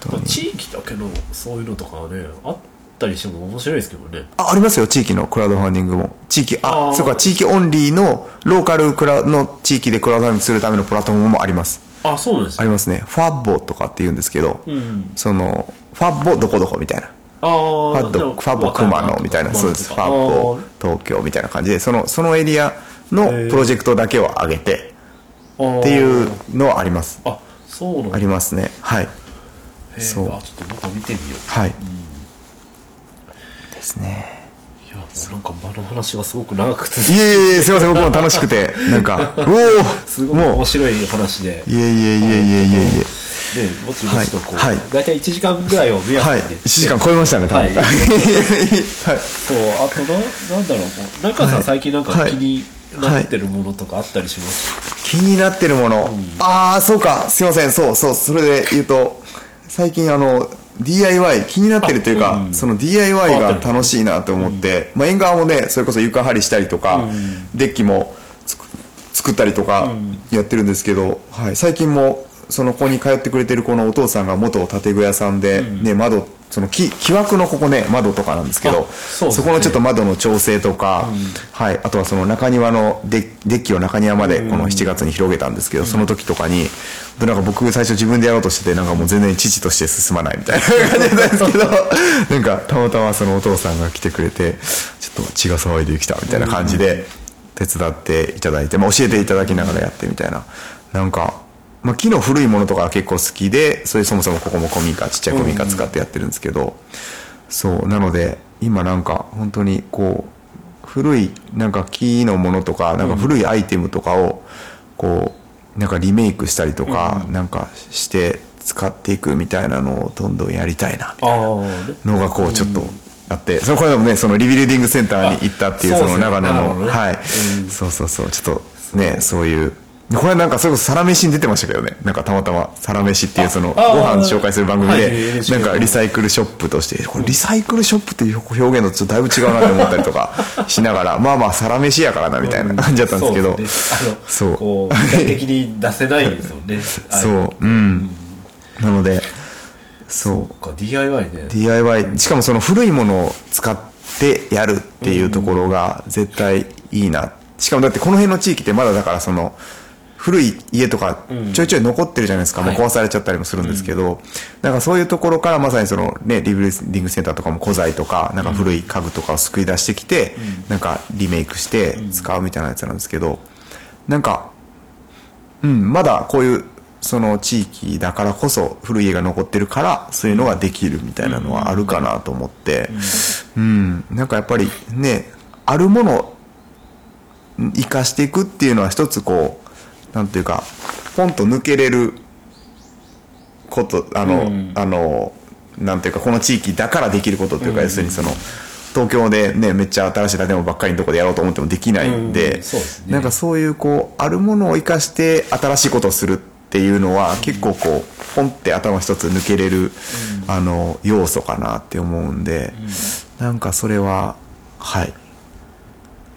当に。地域だけのそういうのとかはねあったりしても面白いですけどね。あありますよ。地域のクラウドファンディングも。地域あそうか。地域オンリーのローカルクラの地域でクラウドファンディングするためのプラットフォームもあります。あそうなんですありますね。ファッボとかって言うんですけど、ん。そのファッボどこどこみたいなあファあッドファッボ熊野みたいなそうです。ファッボ東京みたいな感じでそのそのエリアのプロジェクトだけを上げてっっていうのはあります。あそうなありますね。はい。そう。あちょっとまた見てみよう。はい、ですね。いやもうなんか場の話がすごく長くて。いえいえすいません。僕も楽しくてなんか おおすごい面も白い話で。ういえいえいえいえいえいえでぼちぼちとこう、はいはい。大体1時間ぐらいを目安はいにね1時間超えましたね多分。はい。はいそうあとななんだろう中さん、はい。最近なんかはい気になってるものとかあったりします、気になってるもの、ああそうかすいません。そうそうそれで言うと最近あの DIY 気になってるというか、あうん。その DIY が楽しいなと思って、まあ、縁側もねそれこそ床張りしたりとか、デッキも作ったりとかやってるんですけど、はい、最近もその子に通ってくれてるこのお父さんが元建具屋さんで、ね窓その木木枠のここね窓とかなんですけどあそこのちょっと窓の調整とか、はい、あとはその中庭のデデッキを中庭までこの7月に広げたんですけど、その時とかにでなんか僕最初自分でやろうとしててなんかもう全然父として進まないみたいな 感じなんですけど なんかたまたまそのお父さんが来てくれてちょっと血が騒いできたみたいな感じで手伝っていただいて、まあ、教えていただきながらやってみたいな。なんか。まあ、木の古いものとかは結構好きでそれそもそもここも古民家ちっちゃい古民家使ってやってるんですけど、そうなので今なんか本当にこう古いなんか木のものとかなんか古いアイテムとかをこうなんかリメイクしたりとかなんかして使っていくみたいなのをどんどんやりたいなみたいなああのがこうちょっとあってそのこれでもねそのリビルディングセンターに行ったっていうあその長野のはい。そうそうそう。ちょっとねそういうこれなんかそれこそサラメシに出てましたけどね。なんかたまたまサラメシっていうそのご飯紹介する番組はいでなんかリサイクルショップとしてこれリサイクルショップっていう表現とちょっとだいぶ違うなって思ったりとか しながらまあまあサラメシやからなみたいな感じだったんですけど。そうこう具体的に出せないですよね。そう。うん。なのでそう。うか DIY ね。DIY しかもその古いものを使っでやるっていうところが絶対いいな。しかもだってこの辺の地域ってまだだからその、古い家とかちょいちょい残ってるじゃないですか、もう壊されちゃったりもするんですけど、なんかそういうところからまさにそのね、リブレディングセンターとかも古材とか、なんか古い家具とかを救い出してきて、なんかリメイクして使うみたいなやつなんですけど、なんか、うん、まだこういう、その地域だからこそ古い家が残ってるからそういうのができるみたいなのはあるかなと思って、うん、なんかやっぱりね、あるものを生かしていくっていうのは一つこう、なんていうか、ポンと抜けれること、あの、あの、なんていうか、この地域だからできることっていうか、要するにその、東京でね、めっちゃ新しい建物ばっかりのとこでやろうと思ってもできないんうん。で、そうですね。なんかそういうこう、あるものを生かして新しいことをするっていうのは、結構こう、ポンって頭一つ抜けれる、あの、要素かなって思うんで、なんかそれは、はい。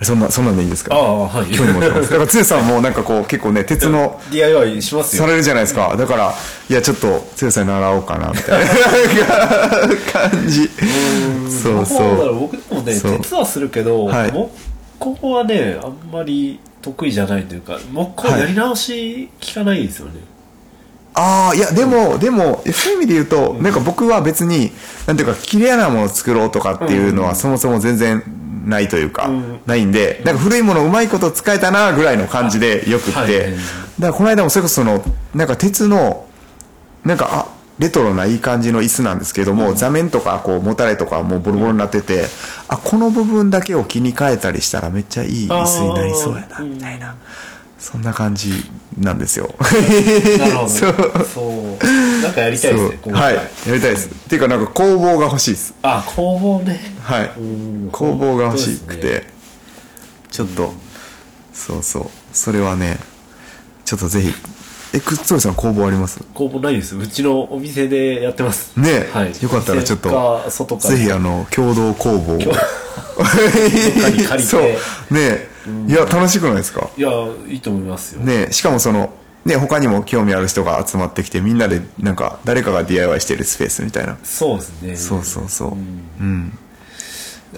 そんな、そんなんでいいですか？ああはい。興味持ってます。だから、つさんもなんかこう、結構ね、鉄の、DIY しますよ。されるじゃないですか。だから、いや、ちょっと、つさんに習おうかな、みたいな。感じ。そう。そどうだろう。僕でもね鉄はするけど、はい。木工はねあんまり得意じゃないというか木工やり直し効かないですよね、ああ、いや、でも、でも、そういう意味で言うと、なんか僕は別に、なんていうか、綺麗なものを作ろうとかっていうのは、そもそも全然ないというか、ん。ないんで、なんか古いものをうまいこと使えたな、ぐらいの感じでよくって、はい。だからこの間もそれこそその、なんか鉄の、なんか、あ、レトロないい感じの椅子なんですけども、座面とか、こう、もたれとかもうボロボロになってて、あ、この部分だけを気に変えたりしたらめっちゃいい椅子になりそうやな、みたいな。そんな感じなんですよ。なるほど そう なんかやりたいですねはい。やりたいです。っていうかなんか工房が欲しいです。あ工房ね。はい。うん。工房が欲しくて、ね。ちょっとそうそう。それはねちょっとぜひ。えくっつりさん工房あります？工房ないです。うちのお店でやってます。ね。え、はい、よかったらちょっとぜひあの共同工房。そう。ね。え、いや楽しくないですか？いやいいと思いますよ、ね。えしかもそのね他にも興味ある人が集まってきてみんなでなんか誰かが DIY してるスペースみたいな。そうですね。そうそうそう。うん。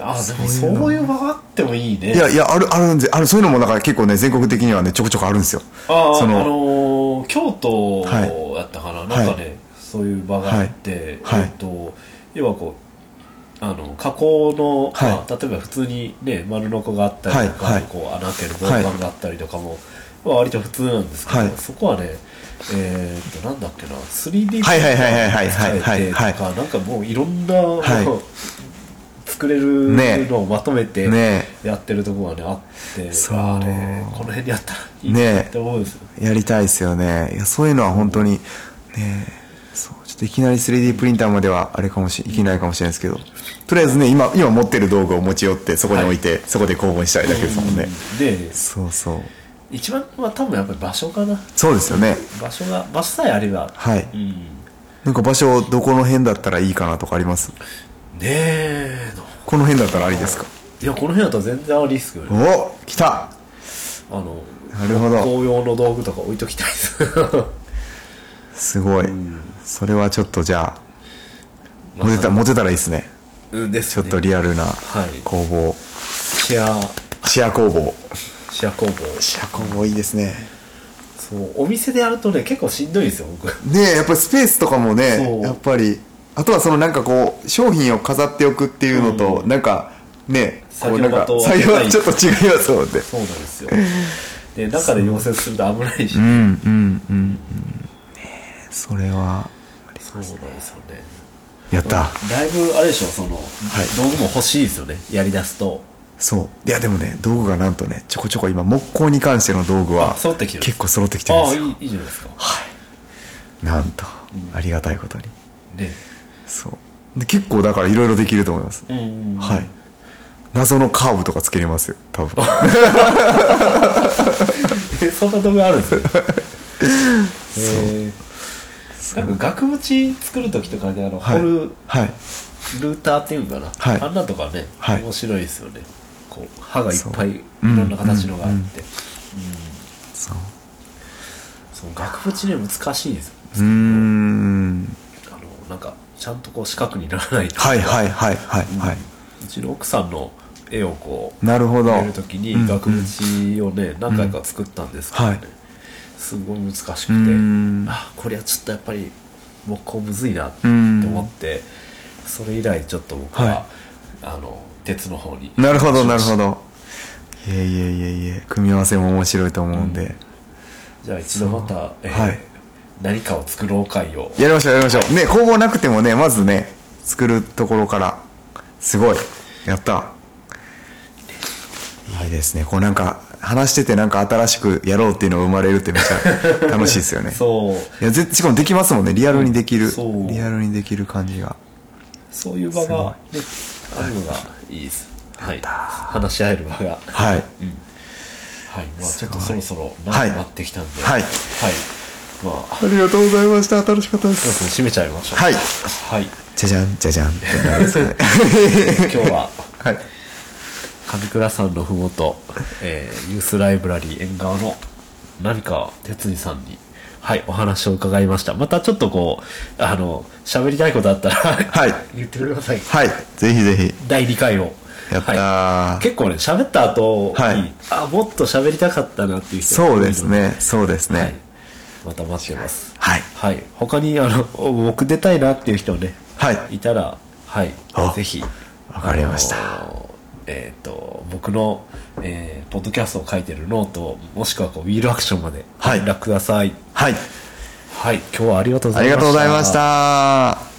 あでもそういう場があってもいいね。いやいやあるあるんであるそういうのもだから結構ね全国的にはねちょこちょこあるんですよ。あああそののー京都はいやったかな、なんかね、そういう場があって、はい。はい。えっと要はこうあの加工の、はい。まあ、例えば普通にね丸のこがあったりとか、はい。はい。こう穴開ける銅板があったりとかも、まあ、割と普通なんですけど、はい。そこはねえー、となんだっけな 3D プリンタはいはいはいはいはいーとはい。かなんかもういろんな、はい。作れるねのをまとめてね。やってるところがねあって、そう。あれこの辺でやったらいいなねって思うんですよ、やりたいですよね。いやそういうのは本当にねそうちょっといきなり 3D プリンターまではあれかもしいけないかもしれないですけど。とりあえずね今今持ってる道具を持ち寄ってそこに置いて、そこで工房にしたいだけですもんね、でそうそう一番は多分やっぱり場所かな。そうですよね。場所が場所さえあれば。はい。うん。ねなんか場所どこの辺だったらいいかなとかあります？え。この辺だったらありですか？いやこの辺だったら全然ありですけどね。お来た。あのなるほど。紅葉の道具とか置いときたいです。すごい、それはちょっとじゃあ持てた持てたらいいですね。うんですちょっとリアルなはい。工房、シェア。シェア工房シェア工房シェア工房いいですね。そうお店でやるとね結構しんどいですよ僕。ねえやっぱりスペースとかもねやっぱり。あとはそのなんかこう商品を飾っておくっていうのと、なんかねこうなんか作業はちょっと違いますもんね。そうなんですよ。で中で溶接すると危ないし。うんうんうん。うんねえそれは。そうなんですよね。やった。だいぶあれでしょその、道具も欲しいですよねやりだすとそう。いやでもね道具がなんとねちょこちょこ今木工に関しての道具は結構揃ってきてるんああですよ。いいいいじゃないですか。はい。なんと、ありがたいことに。ねそう。で結構だからいろいろできると思います、うんはい。謎のカーブとかつけれますよ多分。えそんな道具あるんですよえ ー。なんか額縁作る時とかにあの、はい。掘るはい。ルーターっていうのかな、はい。あんなとかね、はい。面白いですよねこう刃がいっぱいいろんな形のがあって、そうその額縁ね難しいですよ。うーん。あのなんかちゃんとこう四角にならないとはいはいはいはいはい。うちの奥さんの絵をこうなるほど。入れる時に額縁をね、何回か作ったんですけどね、はい。すごい難しくて。ん。あこれはちょっとやっぱり木工むずいなって思ってそれ以来ちょっと僕は、はい。あの鉄の方に。なるほどなるほど。いえいえいえいえ組み合わせも面白いと思うんで、じゃあ一度また、えーはい。何かを作ろう会を。やりましょうやりましょう。ね工房なくてもねまずね作るところからすごいやった。いいですね。こうなんか話しててなんか新しくやろうっていうのが生まれるってめっちゃ楽しいですよね。そう。いやぜしかもできますもんね。リアルにできる、そう。リアルにできる感じが。そういう場が、ね、あるのがいいです。はい。話し合える場が。はい。はい、まあちょっとそろそろはい。長くなってきたんで、はい。はい、まあ、ありがとうございました。楽しかったでそろそろ締めちゃいましょう。はい。はい。じゃじゃんじゃじゃん。ってなるんですかね今日は、はい。上倉さんのふもと、えーユースライブラリー縁側の何か哲司さんに、はい、お話を伺いました。またちょっとこう、あの、喋りたいことあったら、はい 言ってください。はいぜひぜひ第2回を。やったーはい結構ね、喋った後に、はいあ、もっと喋りたかったなっていう人がそうのですねそうですね、はい。また待ってます。はいはい。他に、あの、僕出たいなっていう人ね、はいいたら、はいあ。ぜひ。わかりましたえっ、と、僕の、えーポッドキャストを書いてるノート、もしくはこう、ウィールアクションまではい連絡ください。はいはい。今日はありがとうござありいました。がとうございました